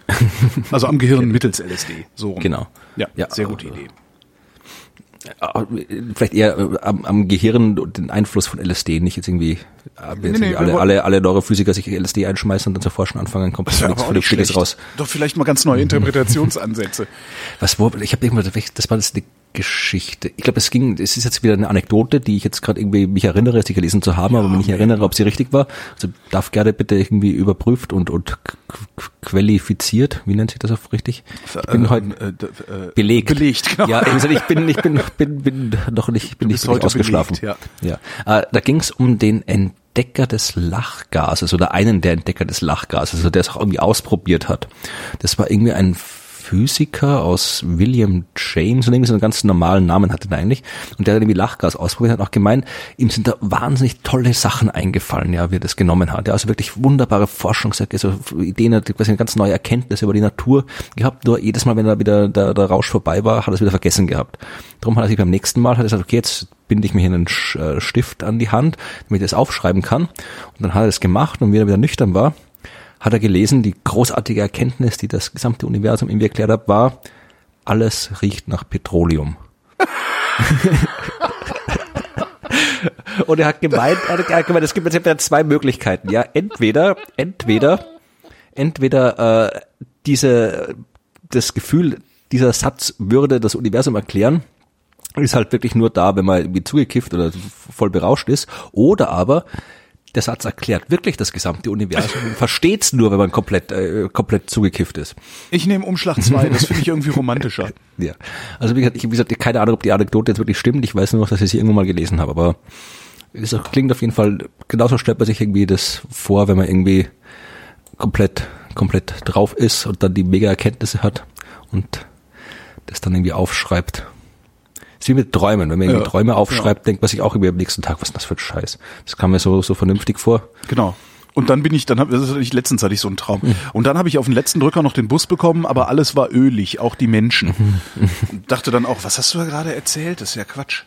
Also am Gehirn mittels LSD. So rum. Genau. Ja, Ja, sehr gute äh, Idee. Äh, Vielleicht eher äh, am, am Gehirn und den Einfluss von LSD, nicht jetzt irgendwie, äh, Nee, jetzt nee, irgendwie wir alle, alle, alle Neurophysiker sich LSD einschmeißen und dann zu forschen anfangen, kommt Das nichts Vernünftiges schlecht. raus. Doch vielleicht mal ganz neue Interpretationsansätze. Was, wo, ich habe irgendwann, das war das Geschichte. Ich glaube, es ging, es ist jetzt wieder eine Anekdote, die ich jetzt gerade irgendwie mich erinnere, sie gelesen zu haben, aber wenn ich erinnere, ob sie richtig war, also darf gerne bitte irgendwie überprüft und, und qualifiziert, wie nennt sich das auf richtig? Ich bin Äh, heute äh, äh, belegt. Belegt, genau. Ja, ich, ich bin, ich bin, bin, bin noch nicht, bin nicht heute ausgeschlafen. belegt, ja. ja. Äh, da ging es um den Entdecker des Lachgases oder einen der Entdecker des Lachgases, also der es auch irgendwie ausprobiert hat. Das war irgendwie ein Physiker aus William James und irgendwie so einen ganz normalen Namen hatte er eigentlich. Und der hat irgendwie Lachgas ausprobiert, hat auch gemeint, ihm sind da wahnsinnig tolle Sachen eingefallen, ja, wie er das genommen hat. Ja, also wirklich wunderbare Forschungsergebnisse, so Ideen, hat quasi eine ganz neue Erkenntnisse über die Natur gehabt. Nur jedes Mal, wenn da wieder der, der Rausch vorbei war, hat er es wieder vergessen gehabt. Darum hat er sich beim nächsten Mal, hat er gesagt, okay, jetzt binde ich mir hier einen äh, Stift an die Hand, damit ich das aufschreiben kann. Und dann hat er das gemacht und wie er wieder nüchtern war, hat er gelesen, die großartige Erkenntnis, die das gesamte Universum ihm erklärt hat, war, alles riecht nach Petroleum. Und er hat gemeint, er hat- gemeint, es gibt jetzt zwei Möglichkeiten, ja. Entweder, entweder, entweder äh, diese, das Gefühl, dieser Satz würde das Universum erklären, ist halt wirklich nur da, wenn man irgendwie zugekifft oder voll berauscht ist. Oder aber der Satz erklärt wirklich das gesamte Universum und versteht's nur, wenn man komplett, äh, komplett zugekifft ist. Ich nehme Umschlag 2, das finde ich irgendwie romantischer. Ja. Also wie gesagt, ich habe gesagt, keine Ahnung, ob die Anekdote jetzt wirklich stimmt. Ich weiß nur noch, dass ich sie irgendwo mal gelesen habe, aber es klingt auf jeden Fall, genauso stellt man sich irgendwie das vor, wenn man irgendwie komplett, komplett drauf ist und dann die mega Erkenntnisse hat und das dann irgendwie aufschreibt. Ist wie mit Träumen. Wenn man irgendwie Ja, Träume aufschreibt, denkt man sich auch irgendwie am nächsten Tag, was ist denn das für ein Scheiß? Das kam mir so, so vernünftig vor. Genau. Und dann bin ich, dann habe das ist nicht letztens hatte ich so einen Traum. Und dann habe ich auf den letzten Drücker noch den Bus bekommen, aber alles war ölig, auch die Menschen. Und dachte dann auch, was hast du da gerade erzählt? Das ist ja Quatsch.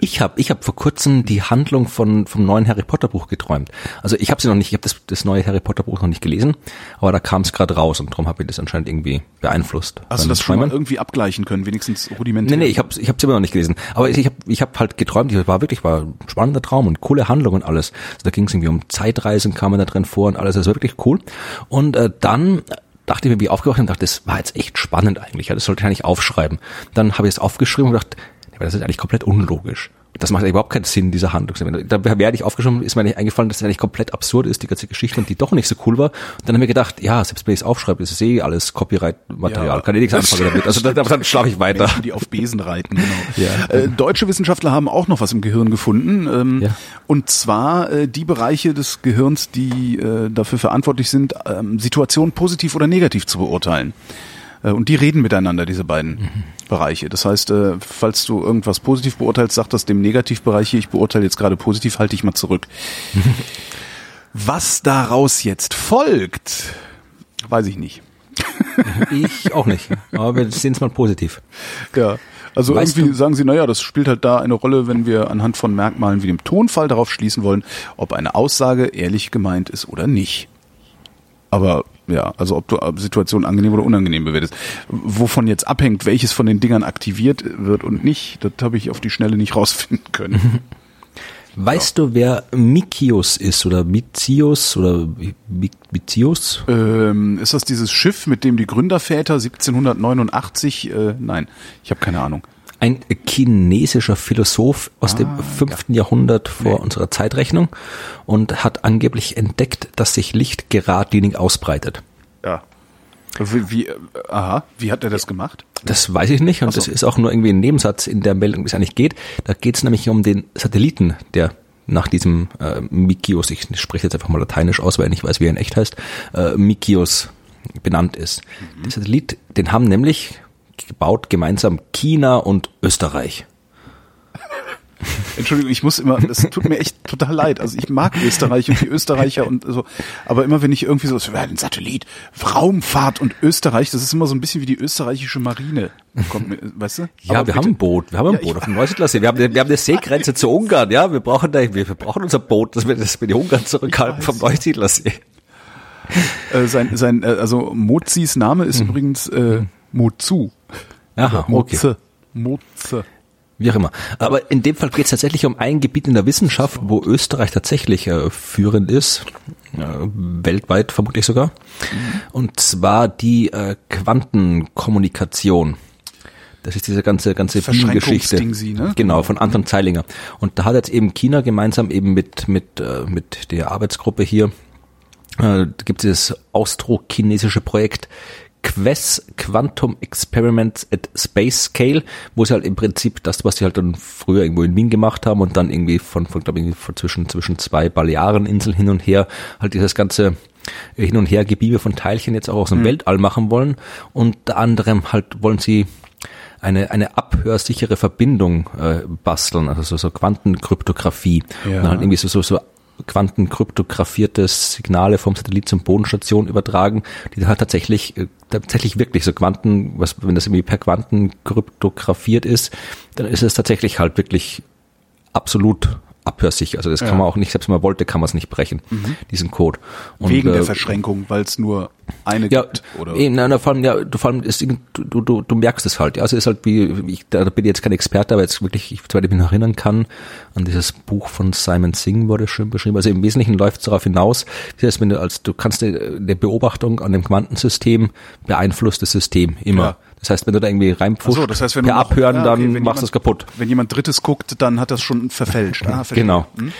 Ich habe ich hab vor kurzem die Handlung von vom neuen Harry Potter Buch geträumt. Also ich habe sie noch nicht, ich habe das, das neue Harry Potter Buch noch nicht gelesen, aber da kam es gerade raus und darum habe ich das anscheinend irgendwie beeinflusst. Hast du beim das schon mal irgendwie abgleichen können, wenigstens rudimentär? Nee, nee, ich habe ich hab's immer noch nicht gelesen. Aber ich habe ich hab halt geträumt, ich war wirklich war ein spannender Traum und coole Handlung und alles. Also da ging es irgendwie um Zeitreisen, kam man da drin vor und alles, das war wirklich cool. Und äh, dann dachte ich mir, wie ich aufgewacht bin, dachte, das war jetzt echt spannend eigentlich. Ja, das sollte ich eigentlich aufschreiben. Dann habe ich es aufgeschrieben und gedacht, aber das ist eigentlich komplett unlogisch. Das macht überhaupt keinen Sinn, dieser Handlung. Da werde ich aufgeschrieben, ist mir nicht eingefallen, dass das eigentlich komplett absurd ist, die ganze Geschichte und die doch nicht so cool war. Und dann habe ich gedacht, ja, selbst wenn ich es aufschreibe, ist es eh alles Copyright-Material. Ja. Kann ich nichts anfangen damit. Also dann, dann schlafe ich weiter. Menschen, die auf Besen reiten, genau. Ja. Äh, deutsche Wissenschaftler haben auch noch was im Gehirn gefunden. Ähm, Ja. Und zwar äh, die Bereiche des Gehirns, die äh, dafür verantwortlich sind, ähm, Situationen positiv oder negativ zu beurteilen. Äh, und die reden miteinander, diese beiden Bereiche. Das heißt, äh, falls du irgendwas positiv beurteilst, sag das dem Negativbereich hier, ich beurteile jetzt gerade positiv, halte ich mal zurück. Was daraus jetzt folgt, weiß ich nicht. Ich auch nicht. Aber wir sehen es mal positiv. Ja, also Weißt irgendwie du- sagen sie, naja, das spielt halt da eine Rolle, wenn wir anhand von Merkmalen wie dem Tonfall darauf schließen wollen, ob eine Aussage ehrlich gemeint ist oder nicht. Aber ja, also ob du Situationen angenehm oder unangenehm bewertest. Wovon jetzt abhängt, welches von den Dingern aktiviert wird und nicht, das habe ich auf die Schnelle nicht rausfinden können. Weißt du, wer Mikius ist oder Mizius oder Mi- Mizius? ähm, ist das dieses Schiff, mit dem die Gründerväter 1789, äh, nein, ich habe keine Ahnung. Ein chinesischer Philosoph aus dem fünften Jahrhundert vor unserer Zeitrechnung und hat angeblich entdeckt, dass sich Licht geradlinig ausbreitet. Ja. Wie, wie äh, aha, wie hat er das gemacht? Das weiß ich nicht und so. das ist auch nur irgendwie ein Nebensatz in der Meldung, wie es eigentlich geht. Da geht es nämlich um den Satelliten, der nach diesem äh, Mikios, ich spreche jetzt einfach mal lateinisch aus, weil ich nicht weiß, wie er in echt heißt, äh, Mikios benannt ist. Mhm. Der Satellit, den haben nämlich gebaut gemeinsam China und Österreich. Entschuldigung, ich muss immer, das tut mir echt total leid. Also ich mag Österreich und die Österreicher und so, aber immer wenn ich irgendwie so, ein Satellit, Raumfahrt und Österreich, das ist immer so ein bisschen wie die österreichische Marine. Kommt weißt du? Ja, aber wir bitte. haben ein Boot, wir haben ein ja, Boot auf dem Neusiedlersee. Wir haben, wir haben eine Seegrenze zu Ungarn, ja, wir brauchen da, wir, wir brauchen unser Boot, dass wir, dass wir die Ungarn zurückhalten vom Neusiedlersee. Äh, sein, sein, äh, also Mozis Name ist hm. übrigens äh, Mozu. Aha, okay. Moze wie auch immer. Aber in dem Fall geht es tatsächlich um ein Gebiet in der Wissenschaft, wo Österreich tatsächlich äh, führend ist, äh, weltweit vermutlich sogar. Mhm. Und zwar die äh, Quantenkommunikation. Das ist diese ganze ganze Geschichte. Ne? Genau von Anton Zeilinger. Und da hat jetzt eben China gemeinsam eben mit mit äh, mit der Arbeitsgruppe hier äh, gibt es das austro-chinesische Projekt Quest Quantum Experiments at Space Scale, wo sie halt im Prinzip das, was sie halt dann früher irgendwo in Wien gemacht haben und dann irgendwie von, von glaube ich, von zwischen, zwischen zwei Baleareninseln hin und her halt dieses ganze hin und her Gebiebe von Teilchen jetzt auch aus dem mhm. Weltall machen wollen. Unter anderem halt wollen sie eine, eine abhörsichere Verbindung äh, basteln, also so, so Quantenkryptographie. Ja. Und halt irgendwie so, so, so quantenkryptografierte Signale vom Satellit zum Bodenstation übertragen, die dann halt tatsächlich, äh, tatsächlich wirklich so Quanten, was, wenn das irgendwie per Quanten kryptografiert ist, dann ist es tatsächlich halt wirklich absolut abhörsicher. Also das ja. kann man auch nicht, selbst wenn man wollte, kann man es nicht brechen, mhm. diesen Code. Und, Wegen äh, der Verschränkung, weil es nur eine ja, gibt, oder? Eben, na, vor allem, ja, du, vor allem ist, du, du, du merkst es halt. Ja, also ist halt wie, ich, da bin ich jetzt kein Experte, aber jetzt wirklich, ich, soweit ich mich noch erinnern kann, an dieses Buch von Simon Singh wurde schön beschrieben. Also im Wesentlichen läuft es darauf hinaus, das heißt, wenn du als, du kannst eine Beobachtung an dem Quantensystem beeinflusst das System immer. Ja. Das heißt, wenn du da irgendwie reinpfuscht, so, das heißt, wenn per Abhören, ja, okay, dann machst du es kaputt. Wenn jemand Drittes guckt, dann hat das schon verfälscht. Ah, genau. Hm?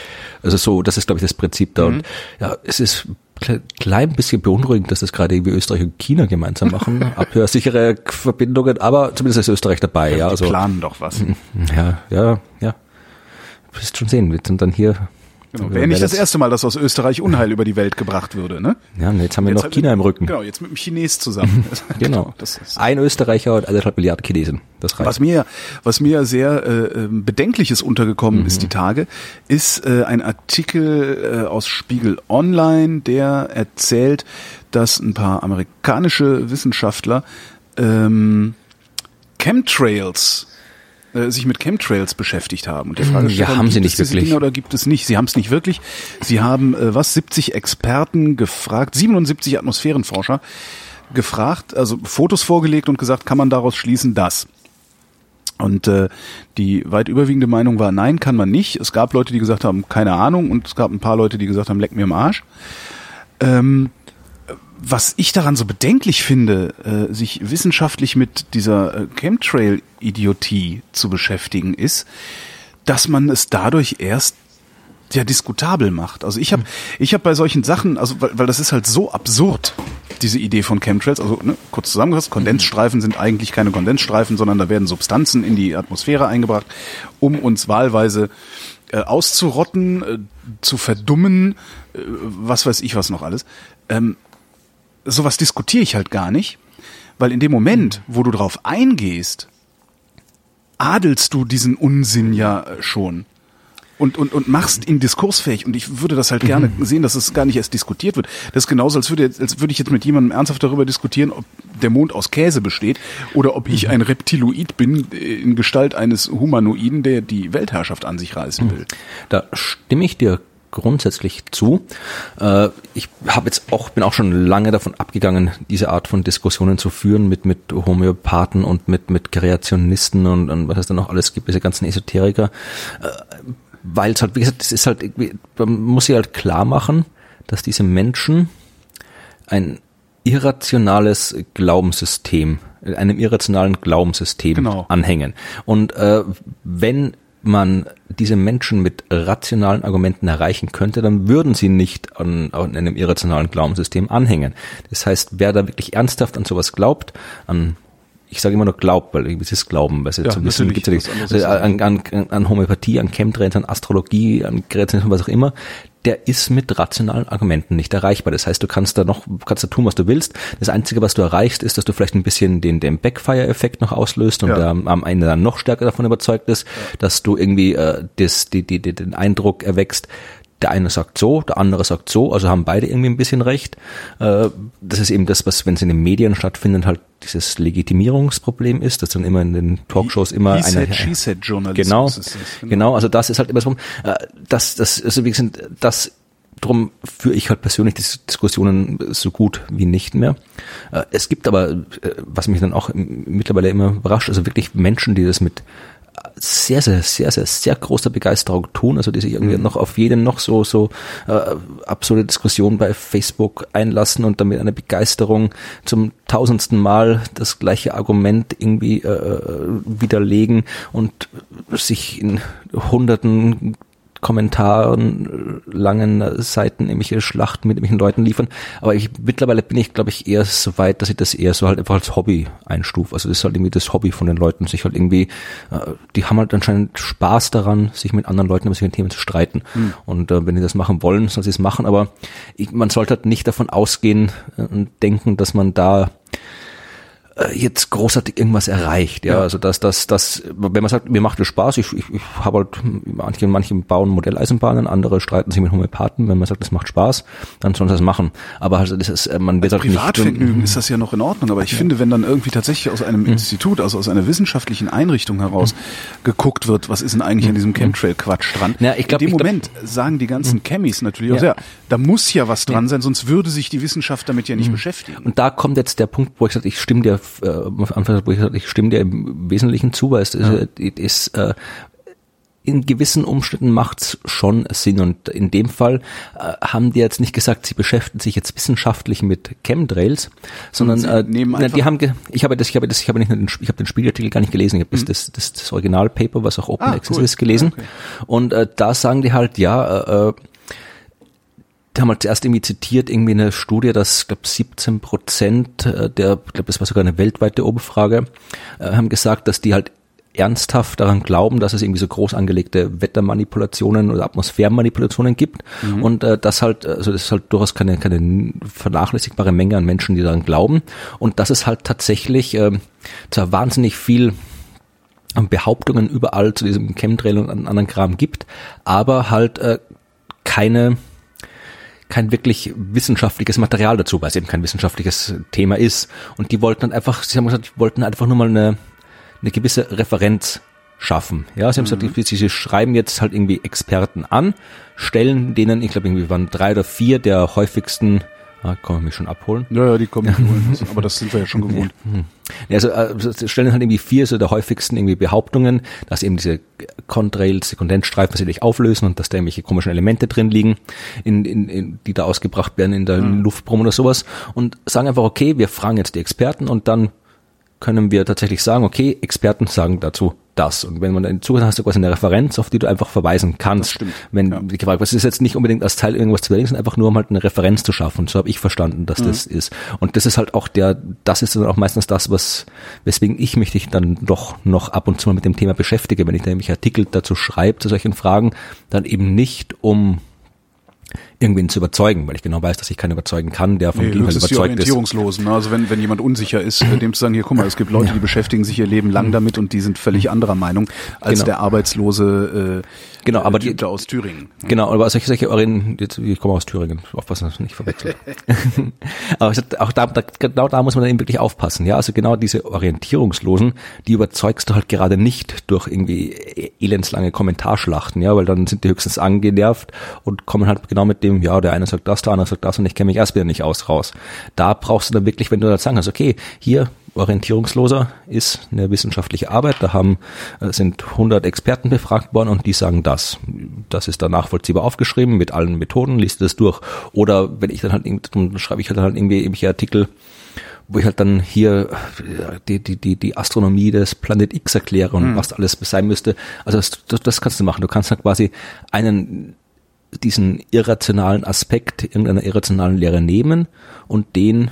Also so, das ist, glaube ich, das Prinzip da. Mhm. Und ja, es ist klein bisschen beunruhigend, dass das gerade wie Österreich und China gemeinsam machen. Abhörsichere Verbindungen, aber zumindest ist Österreich dabei. Ja, ja also planen doch was. Ja, ja, ja. Du wirst schon sehen, wir sind dann hier Genau. Wäre nicht das erste Mal, dass aus Österreich Unheil über die Welt gebracht würde, ne? Ja, jetzt haben wir jetzt noch China im Rücken. Genau, jetzt mit dem Chines zusammen. genau. Ein Österreicher und anderthalb Milliarden Chinesen. Das reicht. Was mir, was mir sehr äh, ähm, Bedenkliches untergekommen mhm. ist die Tage, ist äh, ein Artikel äh, aus Spiegel Online, der erzählt, dass ein paar amerikanische Wissenschaftler ähm, Chemtrails äh, sich mit Chemtrails beschäftigt haben. Und die Frage ist, ja, haben sie nicht wirklich. Dinge oder gibt es nicht? Sie haben es nicht wirklich. Sie haben äh, was 70 Experten gefragt, 77 Atmosphärenforscher gefragt, also Fotos vorgelegt und gesagt, kann man daraus schließen, dass und äh, die weit überwiegende Meinung war, nein, kann man nicht. Es gab Leute, die gesagt haben, keine Ahnung, und es gab ein paar Leute, die gesagt haben, leck mir im Arsch. Ähm, was ich daran so bedenklich finde, äh, sich wissenschaftlich mit dieser äh, Chemtrail-Idiotie zu beschäftigen, ist, dass man es dadurch erst ja diskutabel macht. Also ich habe ich habe bei solchen Sachen, also weil, weil das ist halt so absurd, diese Idee von Chemtrails. Also ne, kurz zusammengefasst, Kondensstreifen sind eigentlich keine Kondensstreifen, sondern da werden Substanzen in die Atmosphäre eingebracht, um uns wahlweise äh, auszurotten, äh, zu verdummen, äh, was weiß ich was noch alles. Ähm, sowas diskutiere ich halt gar nicht, weil in dem Moment, wo du drauf eingehst, adelst du diesen Unsinn ja schon und, und, und machst ihn diskursfähig. Und ich würde das halt gerne mhm. sehen, dass es gar nicht erst diskutiert wird. Das ist genauso, als würde, als würde ich jetzt mit jemandem ernsthaft darüber diskutieren, ob der Mond aus Käse besteht oder ob ich mhm. ein Reptiloid bin in Gestalt eines Humanoiden, der die Weltherrschaft an sich reißen will. Da stimme ich dir grundsätzlich zu. Äh, ich habe jetzt auch bin auch schon lange davon abgegangen, diese Art von Diskussionen zu führen mit mit Homöopathen und mit mit Kreationisten und, und was es dann noch alles gibt, diese ganzen Esoteriker, äh, weil es halt wie gesagt, es ist halt man muss sich halt klar machen, dass diese Menschen ein irrationales Glaubenssystem, einem irrationalen Glaubenssystem genau. anhängen. Und äh, wenn man diese Menschen mit rationalen Argumenten erreichen könnte, dann würden sie nicht an, an einem irrationalen Glaubenssystem anhängen. Das heißt, wer da wirklich ernsthaft an sowas glaubt, an ich sage immer nur glaubt, weil es ist Glauben, weil es Ja, so ein bisschen gibt's ja was nicht. anderes Also an, an, an Homöopathie, an Chemtrails, an Astrologie, an Grätseln, was auch immer, der ist mit rationalen Argumenten nicht erreichbar. Das heißt, du kannst da noch, kannst da tun, was du willst. Das Einzige, was du erreichst, ist, dass du vielleicht ein bisschen den, den Backfire-Effekt noch auslöst und Ja. am, Ende dann noch stärker davon überzeugt ist, dass du irgendwie äh, das, die, die, die, den Eindruck erwächst, der eine sagt so, der andere sagt so, also haben beide irgendwie ein bisschen recht. Äh, Das ist eben das, was, wenn es in den Medien stattfindet, halt dieses Legitimierungsproblem ist, dass dann immer in den Talkshows immer He einer said, said genau, das, genau, also das ist halt immer so, äh, das, das, also wie gesagt, das, drum führe ich halt persönlich die Diskussionen so gut wie nicht mehr. Äh, Es gibt aber, was mich dann auch mittlerweile immer überrascht, also wirklich Menschen, die das mit sehr, sehr, sehr, sehr, sehr großer Begeisterung tun, also die sich irgendwie noch auf jeden noch so, so äh, absurde Diskussion bei Facebook einlassen und damit eine Begeisterung zum tausendsten Mal das gleiche Argument irgendwie äh, widerlegen und sich in hunderten Kommentaren, langen Seiten irgendwelche Schlachten mit irgendwelchen Leuten liefern. Aber ich, mittlerweile bin ich, glaube ich, eher so weit, dass ich das eher so halt einfach als Hobby einstufe. Also das ist halt irgendwie das Hobby von den Leuten, sich halt irgendwie, äh, die haben halt anscheinend Spaß daran, sich mit anderen Leuten über solche Themen zu streiten. Und äh, wenn die das machen wollen, sollen sie es machen. Aber ich, man sollte halt nicht davon ausgehen äh, und denken, dass man da äh, jetzt großartig irgendwas erreicht. Ja, Ja. also dass das, das, wenn man sagt, mir macht es Spaß, ich, ich, ich habe halt manche, manche bauen Modelleisenbahnen, andere streiten sich mit Homöopathen. Wenn man sagt, das macht Spaß, dann sollen sie das machen. Aber also das ist, äh, man wird halt nicht Privatvergnügen ist das ja noch in Ordnung, aber ich finde, wenn dann irgendwie tatsächlich aus einem Institut, also aus einer wissenschaftlichen Einrichtung heraus geguckt wird, was ist denn eigentlich an diesem Chemtrail-Quatsch dran? Ja, ich glaub- in dem ich glaub- Moment sagen die ganzen Chemis natürlich auch, Ja. ja, da muss ja was dran sein, sonst würde sich die Wissenschaft damit ja nicht beschäftigen. Und da kommt jetzt der Punkt, wo ich sage, ich stimme dir, äh, am Anfang, ich sage, ich stimme dir im Wesentlichen zu, weil es ist, ist äh, in gewissen Umständen macht's schon Sinn. Und in dem Fall äh, haben die jetzt nicht gesagt, sie beschäftigen sich jetzt wissenschaftlich mit Chemtrails, sondern äh, na, die haben, ich habe das, ich habe das, ich habe nicht den, ich habe den Spiegelartikel gar nicht gelesen, ich habe das, das, das, das Originalpaper, was auch Open Ah, Access cool. ist, gelesen. Okay. Und äh, da sagen die halt, ja, äh, die haben halt zuerst irgendwie zitiert, irgendwie eine Studie, dass, glaube 17 Prozent äh, der, ich glaube, das war sogar eine weltweite Umfrage, äh, haben gesagt, dass die halt ernsthaft daran glauben, dass es irgendwie so groß angelegte Wettermanipulationen oder Atmosphärenmanipulationen gibt. Und äh, das halt, also das ist halt durchaus keine, keine vernachlässigbare Menge an Menschen, die daran glauben. Und dass es halt tatsächlich äh, zwar wahnsinnig viel Behauptungen überall zu diesem Chemtrail und an anderen Kram gibt, aber halt äh, keine kein wirklich wissenschaftliches Material dazu, weil es eben kein wissenschaftliches Thema ist. Und die wollten dann einfach, sie haben gesagt, die wollten einfach nur mal eine, eine gewisse Referenz schaffen. Ja, sie haben gesagt, sie, sie schreiben jetzt halt irgendwie Experten an, stellen denen, ich glaube irgendwie waren drei oder vier der häufigsten, ah, kann man mich schon abholen, Ja, ja, die kommen nicht holen müssen, aber das sind wir ja schon gewohnt. ja, also äh, sie stellen halt irgendwie vier so der häufigsten irgendwie Behauptungen, dass eben diese Contrails, die Kondensstreifen sich auflösen und dass da irgendwelche komischen Elemente drin liegen, in, in, in, die da ausgebracht werden in der Luftbrumm oder sowas. Und sagen einfach, okay, wir fragen jetzt die Experten und dann können wir tatsächlich sagen, okay, Experten sagen dazu das. Und wenn man dann zuhört, hast du quasi eine Referenz, auf die du einfach verweisen kannst. Wenn Ja. gefragt, was ist jetzt nicht unbedingt als Teil irgendwas zu überlegen, sondern einfach nur um halt eine Referenz zu schaffen. Und so habe ich verstanden, dass das ist. Und das ist halt auch der, das ist dann auch meistens das, was, weswegen ich mich dann doch noch ab und zu mal mit dem Thema beschäftige, wenn ich da irgendwelche Artikel dazu schreibe, zu solchen Fragen, dann eben nicht um irgendwen zu überzeugen, weil ich genau weiß, dass ich keinen überzeugen kann, der vom Nee, Gegenteil die überzeugt ist. Orientierungslosen. ne? Also wenn, wenn jemand unsicher ist, äh, dem zu sagen, hier guck mal, es gibt Leute, die beschäftigen sich ihr Leben lang damit und die sind völlig anderer Meinung als Genau. der arbeitslose äh, Genau, aber Typ die- aus Thüringen. Genau, aber solche, solche Orien, jetzt, ich komme aus Thüringen, aufpassen, dass man nicht verwechselt. aber ich auch da, da, genau da muss man dann eben wirklich aufpassen, ja, also genau diese Orientierungslosen, die überzeugst du halt gerade nicht durch irgendwie elendslange Kommentarschlachten, ja, weil dann sind die höchstens angenervt und kommen halt genau mit dem, ja, der eine sagt das, der andere sagt das und ich kenne mich erst wieder nicht aus raus. Da brauchst du dann wirklich, wenn du dann sagen hast, okay, hier, orientierungsloser ist eine wissenschaftliche Arbeit. Da haben, äh, sind 100 Experten befragt worden und die sagen das. Das ist dann nachvollziehbar aufgeschrieben mit allen Methoden, liest du das durch. Oder wenn ich dann halt, dann schreibe ich halt, halt irgendwie irgendwelche Artikel, wo ich halt dann hier äh, die, die, die, die Astronomie des Planet X erkläre und was alles sein müsste. Also das, das, das kannst du machen. Du kannst halt quasi einen diesen irrationalen Aspekt irgendeiner irrationalen Lehre nehmen und den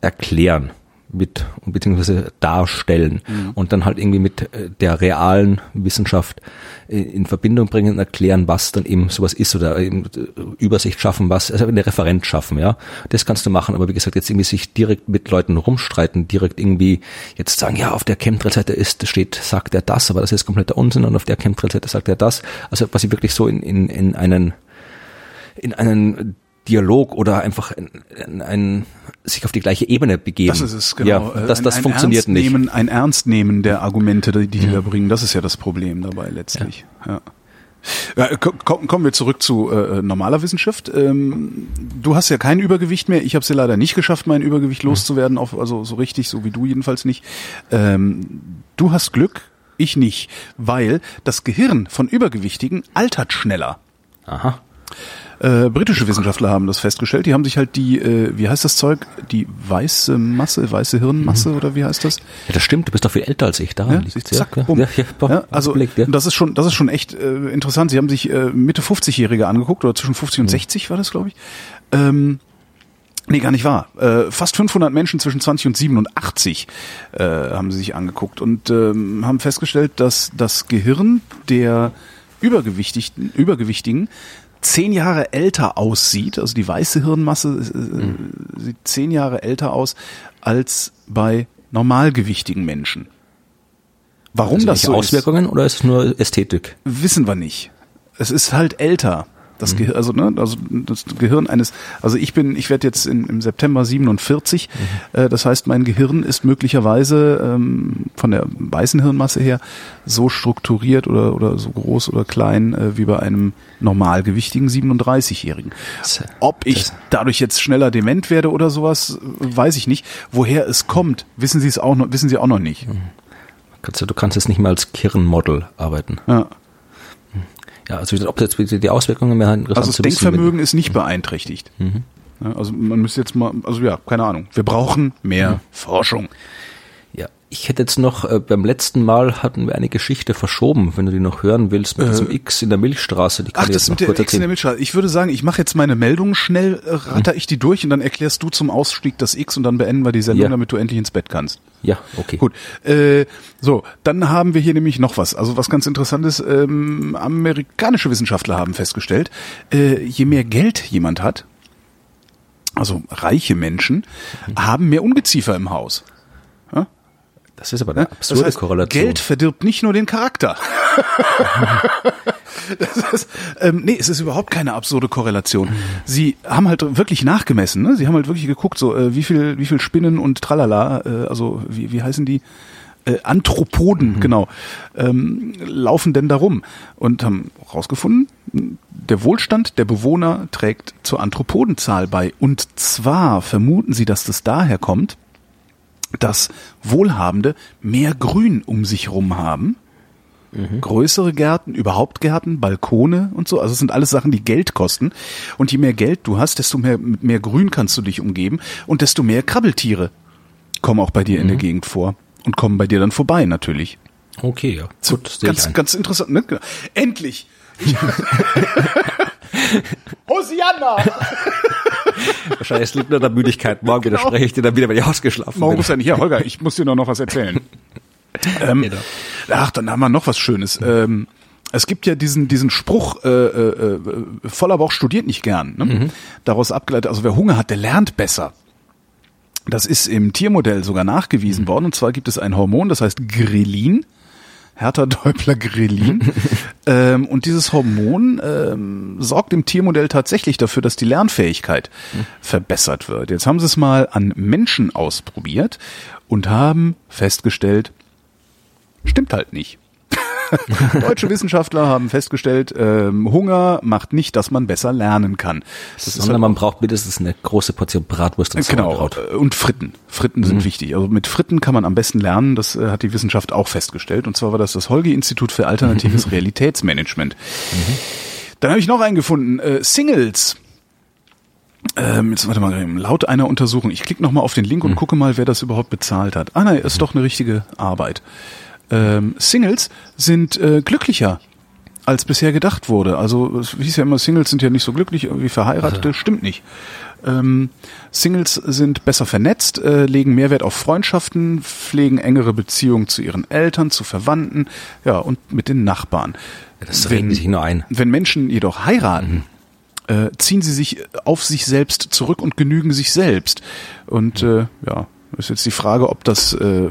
erklären. Mit beziehungsweise darstellen Mhm. und dann halt irgendwie mit äh, der realen Wissenschaft äh, in Verbindung bringen und erklären, was dann eben sowas ist oder eben äh, Übersicht schaffen, was, also eine Referenz schaffen, ja. Das kannst du machen, aber wie gesagt, jetzt irgendwie sich direkt mit Leuten rumstreiten, direkt irgendwie jetzt sagen, ja, auf der Chemtrail-Seite ist, steht, sagt er das, aber das ist kompletter Unsinn und auf der Chemtrail-Seite sagt er das. Also was ich wirklich so in, in, in einen in einen Dialog oder einfach in, in einen, sich auf die gleiche Ebene begeben. Das ist es, genau. Ja, Äh, das, ein, das ein funktioniert nicht. Ernstnehmen, Ein Ernstnehmen der Argumente, die die da bringen, das ist ja das Problem dabei letztlich. Ja. Ja, ko- kommen wir zurück zu äh, normaler Wissenschaft. Ähm, du hast ja kein Übergewicht mehr. Ich habe es ja leider nicht geschafft, mein Übergewicht loszuwerden, auf, also so richtig, so wie du jedenfalls nicht. Ähm, du hast Glück, ich nicht, weil das Gehirn von Übergewichtigen altert schneller. Aha. Äh, britische Wissenschaftler haben das festgestellt. Die haben sich halt die, äh, wie heißt das Zeug, die weiße Masse, weiße Hirnmasse oder wie heißt das? Ja, das stimmt, du bist doch viel älter als ich. Daran Ja, liegt's, zack, ja. Ja, ja, boah, Ja, also Blick, ja. das ist schon, das ist schon echt äh, interessant. Sie haben sich äh, Mitte 50-Jährige angeguckt oder zwischen 50 und 60 war das, glaube ich. Ähm, Nee, gar nicht wahr. Äh, fast 500 Menschen zwischen 20 und 87 äh, haben sie sich angeguckt und ähm, haben festgestellt, dass das Gehirn der Übergewichtigen, Übergewichtigen zehn Jahre älter aussieht, also die weiße Hirnmasse äh, sieht zehn Jahre älter aus als bei normalgewichtigen Menschen. Warum also das so Auswirkungen oder ist es nur Ästhetik? ist, wissen wir nicht. Es ist halt älter. Das Gehirn, also ne, also das Gehirn eines, also ich bin, ich werde jetzt in, im September 47. Äh, das heißt, mein Gehirn ist möglicherweise ähm, von der weißen Hirnmasse her so strukturiert oder oder so groß oder klein äh, wie bei einem normalgewichtigen 37-Jährigen. Das- Ob ich dadurch jetzt schneller dement werde oder sowas, weiß ich nicht. Woher es kommt, wissen Sie es auch noch, wissen Sie auch noch nicht. Kannst du, kannst jetzt nicht mehr als Kirnmodel arbeiten. Ja. Ja, also ob jetzt die Auswirkungen mehr interessant Also das Denkvermögen ist nicht beeinträchtigt. Ja, also man müsste jetzt mal, also ja, keine Ahnung. Wir brauchen mehr Forschung. Ja, ich hätte jetzt noch, äh, beim letzten Mal hatten wir eine Geschichte verschoben, wenn du die noch hören willst, mit diesem X in der Milchstraße, die kann Äh. Ach, ich das jetzt noch mit der kurz X in der. Mitschalt. Ich würde sagen, ich mache jetzt meine Meldung schnell, äh, ratter ich die durch und dann erklärst du zum Ausstieg das X und dann beenden wir die Sendung, Ja. damit du endlich ins Bett kannst. Ja, okay. Gut. Äh, so, dann haben wir hier nämlich noch was. Also was ganz interessantes. Ähm, amerikanische Wissenschaftler haben festgestellt, äh, je mehr Geld jemand hat, also reiche Menschen, haben mehr Ungeziefer im Haus. Das ist aber eine Ne? absurde das heißt, Korrelation. Geld verdirbt nicht nur den Charakter. das ist, ähm, nee, es ist überhaupt keine absurde Korrelation. Sie haben halt wirklich nachgemessen. Ne? Sie haben halt wirklich geguckt, so äh, wie viel, wie viel Spinnen und Tralala, äh, also wie, wie heißen die? Äh, Anthropoden, genau, ähm, laufen denn da rum und haben rausgefunden, der Wohlstand der Bewohner trägt zur Anthropodenzahl bei. Und zwar vermuten sie, dass das daher kommt, dass Wohlhabende mehr Grün um sich rum haben. Größere Gärten, überhaupt Gärten, Balkone und so. Also es sind alles Sachen, die Geld kosten. Und je mehr Geld du hast, desto mehr, mit mehr Grün kannst du dich umgeben und desto mehr Krabbeltiere kommen auch bei dir in der Gegend vor und kommen bei dir dann vorbei natürlich. Okay, ja. So, Gut, ganz, ganz interessant. Ne? Genau. Endlich! Hosianna! Wahrscheinlich es liegt nur an der Müdigkeit. Morgen Genau. widerspreche ich dir dann wieder, wenn ich ausgeschlafen Morgen bin. muss ja nicht, ja, Holger, ich muss dir noch, noch was erzählen. ähm, Genau. ach, dann haben wir noch was Schönes. Ähm, es gibt ja diesen, diesen Spruch, äh, äh, äh, voller Bauch studiert nicht gern. Ne? Daraus abgeleitet, also wer Hunger hat, der lernt besser. Das ist im Tiermodell sogar nachgewiesen worden. Und zwar gibt es ein Hormon, das heißt Grelin. Hertha Däubler Grelin. ähm, und dieses Hormon ähm, sorgt im Tiermodell tatsächlich dafür, dass die Lernfähigkeit verbessert wird. Jetzt haben sie es mal an Menschen ausprobiert und haben festgestellt, stimmt halt nicht. Deutsche Wissenschaftler haben festgestellt, ähm, Hunger macht nicht, dass man besser lernen kann. Das ist Sondern halt man braucht mindestens eine große Portion Bratwurst und Genau, Sauerkraut. äh, und Fritten. Fritten sind wichtig. Also mit Fritten kann man am besten lernen, das äh, hat die Wissenschaft auch festgestellt. Und zwar war das das Holgi-Institut für alternatives Realitätsmanagement. Dann habe ich noch einen gefunden, äh, Singles. Ähm, jetzt warte mal, laut einer Untersuchung, ich klicke nochmal auf den Link und gucke mal, wer das überhaupt bezahlt hat. Ah nein, ist doch eine richtige Arbeit. Ähm, Singles sind äh, glücklicher als bisher gedacht wurde. Also es hieß ja immer, Singles sind ja nicht so glücklich, irgendwie Verheiratete, Also. stimmt nicht. Ähm, Singles sind besser vernetzt, äh, legen Mehrwert auf Freundschaften, pflegen engere Beziehungen zu ihren Eltern, zu Verwandten, ja, und mit den Nachbarn. Das Wenn- reden sich nur ein. Wenn Menschen jedoch heiraten, äh, ziehen sie sich auf sich selbst zurück und genügen sich selbst. Und äh, ja, ist jetzt die Frage, ob das, äh,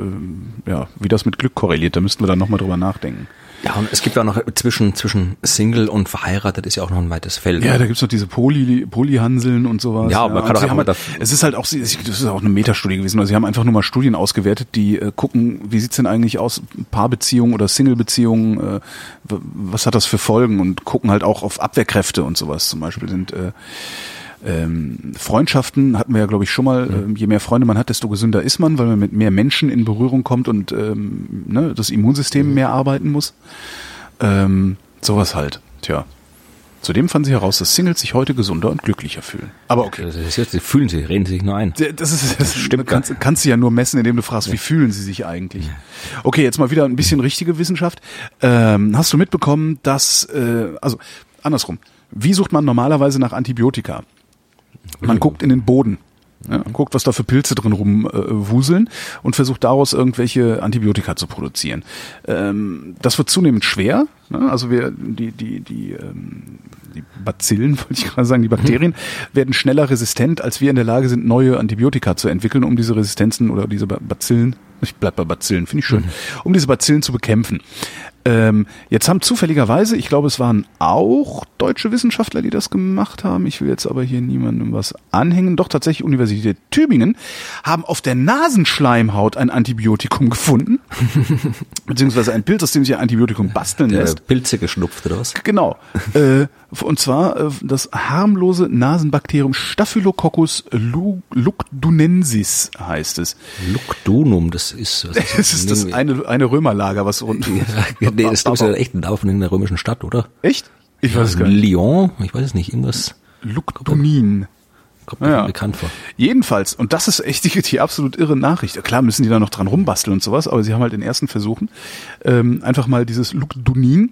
ja, wie das mit Glück korreliert. Da müssten wir dann nochmal drüber nachdenken. Ja, und es gibt auch noch zwischen, zwischen Single und verheiratet ist ja auch noch ein weites Feld. Ja, da gibt's noch diese Poly, Polyhanseln und sowas. Ja, aber man kann doch sie einfach haben, mal da- Es ist halt auch, das ist auch eine Metastudie gewesen. Also sie haben einfach nur mal Studien ausgewertet, die äh, gucken, wie sieht's denn eigentlich aus, Paarbeziehungen oder Single-Beziehungen, äh, was hat das für Folgen und gucken halt auch auf Abwehrkräfte und sowas. Zum Beispiel sind äh, ähm, Freundschaften hatten wir ja, glaube ich, schon mal. Ähm, je mehr Freunde man hat, desto gesünder ist man, weil man mit mehr Menschen in Berührung kommt und ähm, ne, das Immunsystem mehr arbeiten muss. Ähm, sowas halt. Tja. Zudem fanden sie heraus, dass Singles sich heute gesunder und glücklicher fühlen. Aber okay. Das ist jetzt, sie fühlen sie, reden sie sich nur ein. Das ist, das stimmt. Kannst, kannst du ja nur messen, indem du fragst, wie fühlen sie sich eigentlich? Okay, jetzt mal wieder ein bisschen richtige Wissenschaft. Ähm, hast du mitbekommen, dass, äh, also andersrum, wie sucht man normalerweise nach Antibiotika? Man guckt in den Boden. Ja, guckt, was da für Pilze drin rumwuseln und versucht daraus irgendwelche Antibiotika zu produzieren. Ähm, das wird zunehmend schwer. Ne? Also wir die die die ähm, die Bazillen, wollte ich gerade sagen, die Bakterien werden schneller resistent, als wir in der Lage sind, neue Antibiotika zu entwickeln, um diese Resistenzen oder diese Ba- Bazillen, ich bleib bei Bazillen, finde ich schön, um diese Bazillen zu bekämpfen. Ähm, jetzt haben zufälligerweise, ich glaube, es waren auch deutsche Wissenschaftler, die das gemacht haben. Ich will jetzt aber hier niemandem was anhängen. Doch tatsächlich Universität Tübingen haben auf der Nasenschleimhaut ein Antibiotikum gefunden, beziehungsweise ein Pilz, aus dem sich ein Antibiotikum basteln Der lässt. Pilze geschnupft oder was? Genau. äh, und zwar äh, das harmlose Nasenbakterium Staphylococcus lu- lucdunensis heißt es. Lugdunum, das ist, was Das ist das eine, eine Römerlager, was rund. Ja, nee, das ist ja echt ein Name von einer römischen Stadt, oder? Echt? Ich weiß es gar nicht. Lyon, ich weiß es nicht, irgendwas Lucdunin. kommt mir Ja. bekannt vor. Jedenfalls, und das ist echt die, die absolut irre Nachricht. Klar müssen die da noch dran rumbasteln und sowas, aber sie haben halt in ersten Versuchen ähm, einfach mal dieses Lucdunin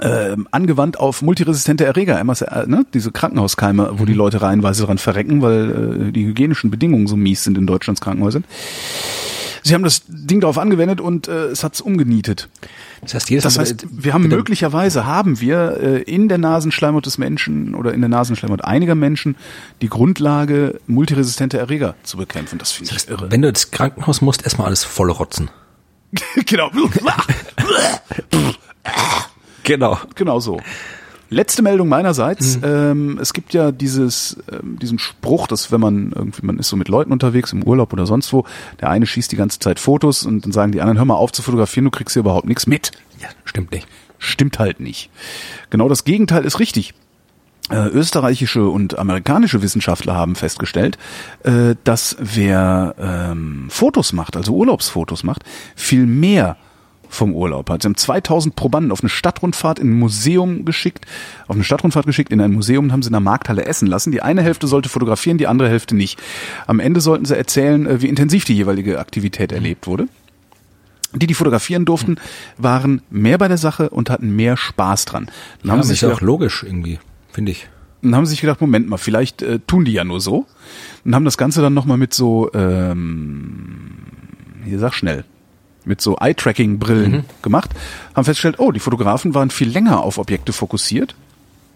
ähm, angewandt auf multiresistente Erreger, MSR, ne? diese Krankenhauskeime, wo die Leute reihenweise dran verrecken, weil äh, die hygienischen Bedingungen so mies sind in Deutschlands Krankenhäusern. Sie haben das Ding darauf angewendet und äh, es hat's umgenietet. Das heißt, jedes Das heißt, wir haben möglicherweise haben wir äh, in der Nasenschleimhaut des Menschen oder in der Nasenschleimhaut einiger Menschen die Grundlage, multiresistente Erreger zu bekämpfen. Das finde ich irre. Wenn du ins Krankenhaus musst, erstmal alles voll rotzen. genau. Genau. genau so. Letzte Meldung meinerseits. Ähm, es gibt ja dieses, ähm, diesen Spruch, dass wenn man irgendwie, man ist so mit Leuten unterwegs, im Urlaub oder sonst wo, der eine schießt die ganze Zeit Fotos und dann sagen die anderen, hör mal auf zu fotografieren, du kriegst hier überhaupt nichts mit. Ja, stimmt nicht. Stimmt halt nicht. Genau das Gegenteil ist richtig. Äh, österreichische und amerikanische Wissenschaftler haben festgestellt, äh, dass wer ähm, Fotos macht, also Urlaubsfotos macht, viel mehr vom Urlaub hat. Sie haben 2000 Probanden auf eine Stadtrundfahrt in ein Museum geschickt, auf eine Stadtrundfahrt geschickt, in ein Museum und haben sie in der Markthalle essen lassen. Die eine Hälfte sollte fotografieren, die andere Hälfte nicht. Am Ende sollten sie erzählen, äh, wie intensiv die jeweilige Aktivität erlebt wurde. Die, die fotografieren durften, waren mehr bei der Sache und hatten mehr Spaß dran. Dann Ja, haben das sie ist sich ja auch gedacht, logisch irgendwie, finde ich. dann haben sie sich gedacht, Moment mal, vielleicht äh, tun die ja nur so. Und haben das Ganze dann nochmal mit so, ähm, hier sag schnell, mit so Eye-Tracking-Brillen gemacht, haben festgestellt, oh, die Fotografen waren viel länger auf Objekte fokussiert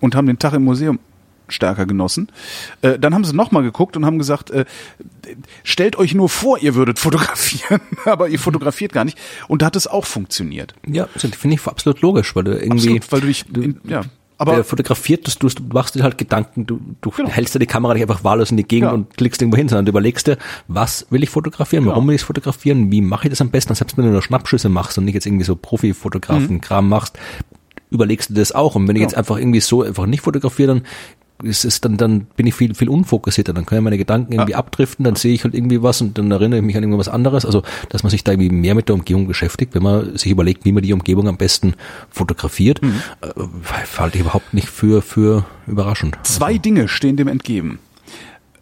und haben den Tag im Museum stärker genossen. Äh, dann haben sie nochmal geguckt und haben gesagt, äh, stellt euch nur vor, ihr würdet fotografieren, aber ihr fotografiert gar nicht. Und da hat es auch funktioniert. Ja, finde ich absolut logisch, weil du irgendwie, Absolut, weil du dich, in, ja, aber der fotografiert, das, du, du machst dir halt Gedanken, du, du Genau. hältst dir die Kamera nicht einfach wahllos in die Gegend Ja. und klickst irgendwo hin, sondern du überlegst dir, was will ich fotografieren, warum Genau. will ich es fotografieren, wie mache ich das am besten, selbst wenn du nur Schnappschüsse machst und nicht jetzt irgendwie so Mhm. Profi-Fotografen-Kram machst, überlegst du das auch. Und wenn ich Ja. jetzt einfach irgendwie so einfach nicht fotografiere, dann ist es dann, dann bin ich viel, viel unfokussierter. Dann können meine Gedanken irgendwie abdriften, dann sehe ich halt irgendwie was und dann erinnere ich mich an irgendwas anderes. Also, dass man sich da irgendwie mehr mit der Umgebung beschäftigt, wenn man sich überlegt, wie man die Umgebung am besten fotografiert, Mhm. äh, halte ich überhaupt nicht für, für überraschend. Zwei Dinge stehen dem entgegen.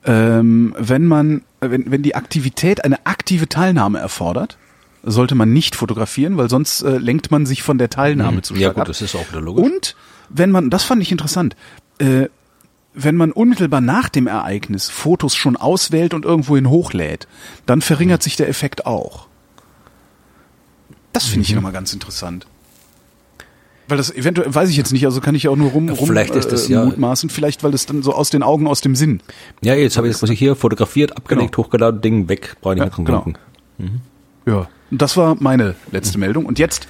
Ähm, wenn man, wenn, wenn die Aktivität eine aktive Teilnahme erfordert, sollte man nicht fotografieren, weil sonst äh, lenkt man sich von der Teilnahme zu Mhm. Ja stark gut, ab. das ist auch wieder logisch. Und wenn man, das fand ich interessant, äh, wenn man unmittelbar nach dem Ereignis Fotos schon auswählt und irgendwohin hochlädt, dann verringert sich der Effekt auch. Das finde ich Mhm. nochmal ganz interessant. Weil das eventuell, weiß ich jetzt nicht, also kann ich ja auch nur rum, rum Vielleicht ist das äh, ja- mutmaßen, vielleicht weil das dann so aus den Augen, aus dem Sinn. Ja, jetzt habe ich das quasi hier fotografiert, abgelegt, hochgeladen, Ding weg, brauche ich nicht Ja, mehr dran genau. denken. Ja. Und das war meine letzte Mhm. Meldung. Und jetzt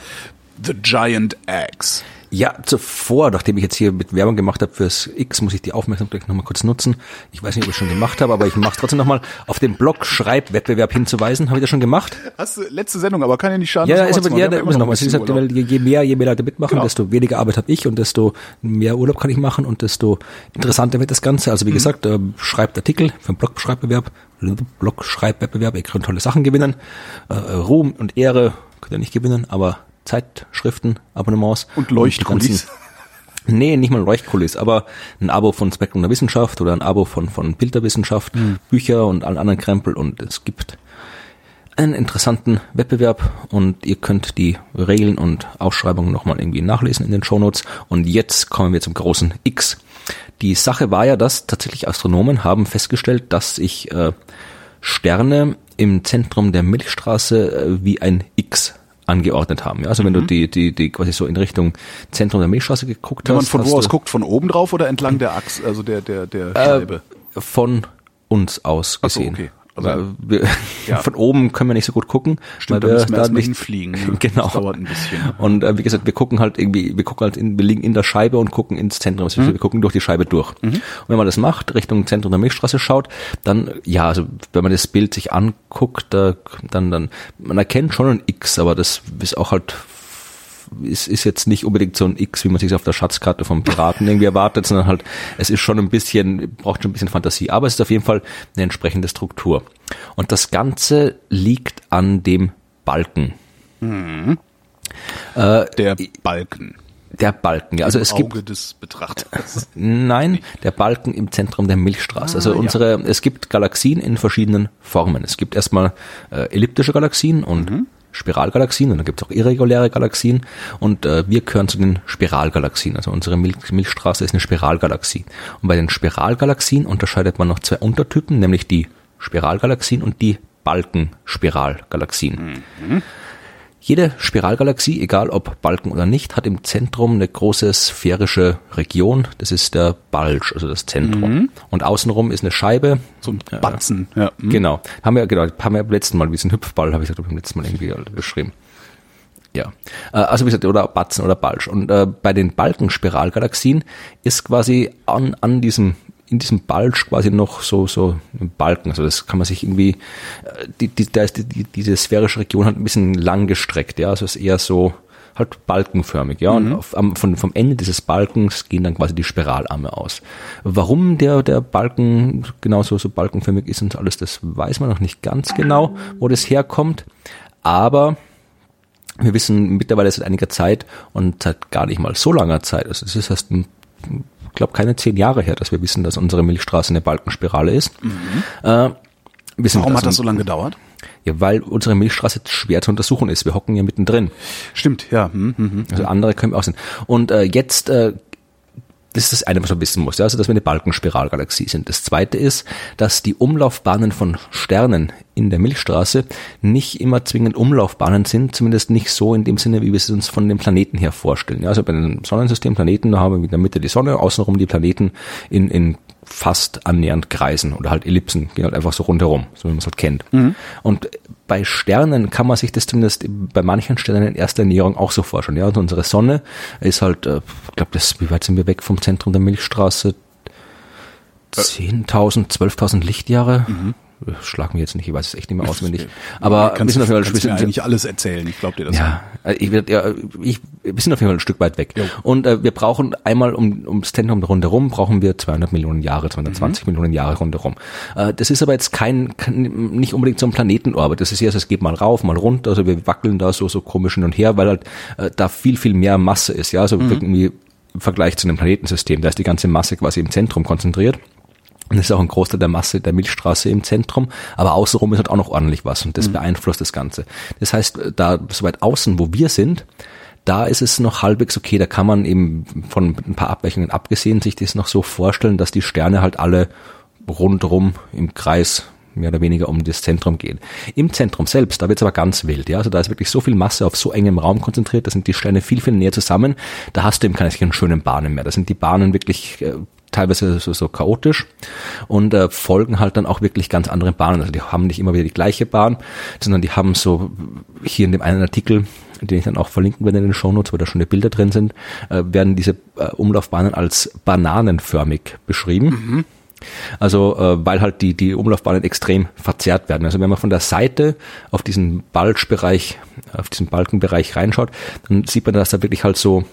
The Giant Axe. Ja, zuvor, nachdem ich jetzt hier mit Werbung gemacht habe fürs X, muss ich die Aufmerksamkeit nochmal kurz nutzen. Ich weiß nicht, ob ich es schon gemacht habe, aber ich mache es trotzdem nochmal. Auf den Blog Schreibwettbewerb hinzuweisen. Habe ich das schon gemacht? Hast du letzte Sendung, aber kann ja nicht schaden. Ja, das ist noch aber ja, da muss Wir noch je mehr, je mehr Leute mitmachen, Genau. desto weniger Arbeit habe ich und desto mehr Urlaub kann ich machen und desto interessanter wird das Ganze. Also wie Mhm. gesagt, äh, schreibt Artikel für den Blogschreibwettbewerb, Blogschreibwettbewerb, ihr könnt tolle Sachen gewinnen. Äh, Ruhm und Ehre könnt ihr nicht gewinnen, aber Zeitschriften, Abonnements. Und Leuchtkulis. Nee, nicht mal Leuchtkulis, aber ein Abo von Spektrum der Wissenschaft oder ein Abo von, von Bilderwissenschaft, Hm. Bücher und allen anderen Krempel und es gibt einen interessanten Wettbewerb und ihr könnt die Regeln und Ausschreibungen nochmal irgendwie nachlesen in den Shownotes. Und jetzt kommen wir zum großen X. Die Sache war ja, dass tatsächlich Astronomen haben festgestellt, dass sich äh, Sterne im Zentrum der Milchstraße äh, wie ein X angeordnet haben. Ja, also wenn du die, die, die quasi so in Richtung Zentrum der Milchstraße geguckt Wenn man hast, von hast wo aus guckt, von oben drauf oder entlang der Achse, also der, der, der äh, Scheibe? von uns aus Ach so, gesehen. okay. Also- wir, Ja. Von oben können wir nicht so gut gucken. Stimmt, weil da wir müssen wir da nicht hinfliegen. Ne? Genau. Das dauert ein bisschen. Und äh, wie gesagt, wir gucken halt irgendwie, wir gucken halt, in, wir liegen in der Scheibe und gucken ins Zentrum. Also Mhm. Wir gucken durch die Scheibe durch. Und wenn man das macht, Richtung Zentrum der Milchstraße schaut, dann, ja, also wenn man das Bild sich anguckt, da, dann, dann, man erkennt schon ein X, aber das ist auch halt ist, ist jetzt nicht unbedingt so ein X, wie man sich auf der Schatzkarte vom Piraten irgendwie erwartet, sondern halt, es ist schon ein bisschen, braucht schon ein bisschen Fantasie. Aber es ist auf jeden Fall eine entsprechende Struktur. Und das Ganze liegt an dem Balken. Der Balken. Der Balken, ja. Also es gibt Auge des Betrachters. Nein, der Balken im Zentrum der Milchstraße. Also Ah, ja. unsere, es gibt Galaxien in verschiedenen Formen. Es gibt erstmal äh, elliptische Galaxien und Mhm. Spiralgalaxien und dann gibt es auch irreguläre Galaxien und äh, wir gehören zu den Spiralgalaxien. Also unsere Milch, Milchstraße ist eine Spiralgalaxie. Und bei den Spiralgalaxien unterscheidet man noch zwei Untertypen, nämlich die Spiralgalaxien und die Balkenspiralgalaxien. Jede Spiralgalaxie, egal ob Balken oder nicht, hat im Zentrum eine große sphärische Region. Das ist der Bulge, also das Zentrum. Und außenrum ist eine Scheibe. So ein Batzen. Ja. hm. Genau. Haben wir, genau, haben wir beim letzten Mal, wie so ein Hüpfball, habe ich gesagt, beim letzten Mal irgendwie beschrieben. Ja. Äh, Also wie gesagt, oder Batzen oder Bulge. Und äh, bei den Balkenspiralgalaxien ist quasi an, an diesem in diesem Bulge quasi noch so so ein Balken. Also das kann man sich irgendwie, äh, die, die, da ist die, die, diese sphärische Region halt ein bisschen lang gestreckt, ja. Also es ist eher so halt balkenförmig, ja. Und auf, am, von, vom Ende dieses Balkens gehen dann quasi die Spiralarme aus. Warum der, der Balken genauso so balkenförmig ist und alles, das weiß man noch nicht ganz genau, wo das herkommt. Aber wir wissen mittlerweile seit einiger Zeit und seit gar nicht mal so langer Zeit, also es ist erst, ein- glaube, keine zehn Jahre her, dass wir wissen, dass unsere Milchstraße eine Balkenspirale ist. Äh, wissen Warum wir hat das also- so lange gedauert? Ja, weil unsere Milchstraße schwer zu untersuchen ist. Wir hocken ja mittendrin. Stimmt, ja. Hm, hm, hm. Also andere können wir auch sehen. Und äh, jetzt, äh, das ist das eine, was man wissen muss, also dass wir eine Balkenspiralgalaxie sind. Das zweite ist, dass die Umlaufbahnen von Sternen in der Milchstraße nicht immer zwingend Umlaufbahnen sind, zumindest nicht so in dem Sinne, wie wir es uns von den Planeten her vorstellen. Ja, also bei den Sonnensystemplaneten, da haben wir in der Mitte die Sonne, außenrum die Planeten in, in fast annähernd Kreisen oder halt Ellipsen, gehen halt einfach so rundherum, so wie man es halt kennt. Und bei Sternen kann man sich das zumindest bei manchen Sternen in erster Näherung auch so vorstellen. Ja, und unsere Sonne ist halt, äh, ich glaube, das, wie weit sind wir weg vom Zentrum der Milchstraße? 10.000, 12.000 Lichtjahre? Schlag mich jetzt nicht, ich weiß es echt nicht mehr auswendig. Aber wir kannst, sind auf jeden Fall kannst wir mir eigentlich alles erzählen. Ich glaube dir das. ja, äh, ich, ja, ich, wir sind auf jeden Fall ein Stück weit weg. Jo. Und äh, wir brauchen einmal um, ums Zentrum rundherum brauchen wir 200 Millionen Jahre, 220 Millionen Jahre rundherum. Äh, das ist aber jetzt kein, kein nicht unbedingt so ein Planetenorbit. Das ist so, es geht mal rauf, mal runter. Also wir wackeln da so so komisch hin und her, weil halt äh, da viel viel mehr Masse ist. Ja, also irgendwie im Vergleich zu einem Planetensystem, da ist die ganze Masse quasi im Zentrum konzentriert. Und das ist auch ein Großteil der Masse der Milchstraße im Zentrum, aber außenrum ist halt auch noch ordentlich was und das mhm. beeinflusst das Ganze. Das heißt, da so weit außen, wo wir sind, da ist es noch halbwegs okay, da kann man eben von ein paar Abweichungen abgesehen sich das noch so vorstellen, dass die Sterne halt alle rundrum im Kreis mehr oder weniger um das Zentrum gehen. Im Zentrum selbst, da wird es aber ganz wild, ja. Also da ist wirklich so viel Masse auf so engem Raum konzentriert, da sind die Sterne viel, viel näher zusammen. Da hast du eben keine schönen Bahnen mehr. Da sind die Bahnen wirklich äh, teilweise so, so chaotisch und äh, folgen halt dann auch wirklich ganz andere Bahnen. Also die haben nicht immer wieder die gleiche Bahn, sondern die haben so hier in dem einen Artikel, den ich dann auch verlinken werde in den Shownotes, wo da schon die Bilder drin sind, äh, werden diese äh, Umlaufbahnen als bananenförmig beschrieben. Mhm. Also äh, weil halt die, die Umlaufbahnen extrem verzerrt werden. Also wenn man von der Seite auf diesen Balzbereich, auf diesen Balkenbereich reinschaut, dann sieht man, dass da wirklich halt so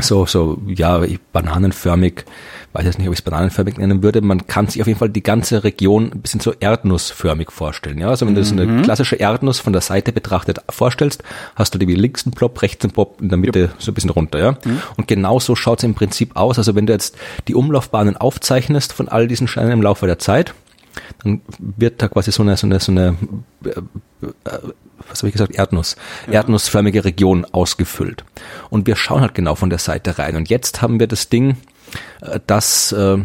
so, so, ja, bananenförmig, weiß jetzt nicht, ob ich es bananenförmig nennen würde. Man kann sich auf jeden Fall die ganze Region ein bisschen so erdnussförmig vorstellen. Ja, also wenn mhm. du so eine klassische Erdnuss von der Seite betrachtet vorstellst, hast du die wie links einen Plop, rechts einen Plop, in der Mitte yep. so ein bisschen runter, ja. Mhm. Und genau so schaut es im Prinzip aus. Also wenn du jetzt die Umlaufbahnen aufzeichnest von all diesen Steinen im Laufe der Zeit, dann wird da quasi so eine, so eine, so eine, äh, äh, was habe ich gesagt, Erdnuss, ja. erdnussförmige Region ausgefüllt. Und wir schauen halt genau von der Seite rein. Und jetzt haben wir das Ding, äh, dass äh,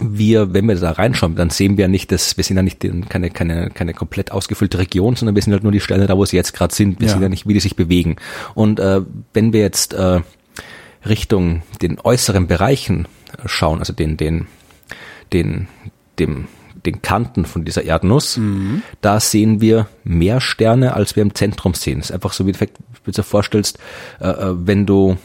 wir, wenn wir da reinschauen, dann sehen wir nicht, dass wir sind ja nicht in, keine, keine, keine komplett ausgefüllte Region, sondern wir sind halt nur die Stelle da, wo sie jetzt gerade sind. Wir ja. sehen ja nicht, wie die sich bewegen. Und äh, wenn wir jetzt äh, Richtung den äußeren Bereichen schauen, also den, den, den, dem den Kanten von dieser Erdnuss, mhm. da sehen wir mehr Sterne, als wir im Zentrum sehen. Es ist einfach so, wie du dir vorstellst, äh, äh, wenn du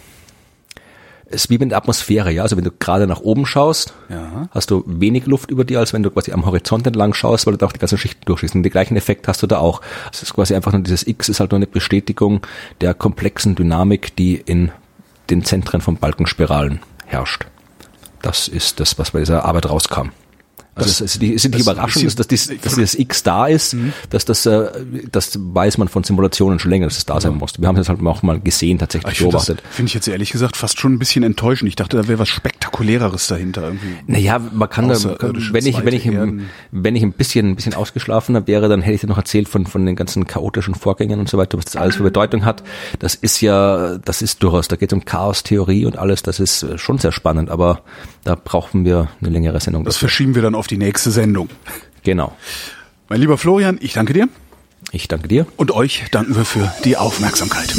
es ist wie mit der Atmosphäre, ja. Also wenn du gerade nach oben schaust, ja. hast du wenig Luft über dir, als wenn du quasi am Horizont entlang schaust, weil du da auch die ganzen Schichten durchschießt. Und den gleichen Effekt hast du da auch. Es ist quasi einfach nur dieses X ist halt nur eine Bestätigung der komplexen Dynamik, die in den Zentren von Balkenspiralen herrscht. Das ist das, was bei dieser Arbeit rauskam. Also das, es, es ist nicht überraschend, dass, dies, dass dieses X da ist, mhm. dass das, äh, das weiß man von Simulationen schon länger, dass es da sein muss. Wir haben es halt auch mal gesehen, tatsächlich ich beobachtet. Finde ich jetzt ehrlich gesagt fast schon ein bisschen enttäuschend. Ich dachte, da wäre was Spektakuläreres dahinter irgendwie. Naja, man kann, da, wenn ich, wenn ich, im, wenn ich ein bisschen, ein bisschen ausgeschlafener wäre, dann hätte ich dir noch erzählt von, von den ganzen chaotischen Vorgängen und so weiter, was das alles für Bedeutung hat. Das ist ja, das ist durchaus, da geht es um Chaos-Theorie und alles, das ist schon sehr spannend, aber da brauchen wir eine längere Sendung. Das dafür. verschieben wir dann auf die nächste Sendung. Genau. Mein lieber Florian, ich danke dir. Ich danke dir. Und euch danken wir für die Aufmerksamkeit.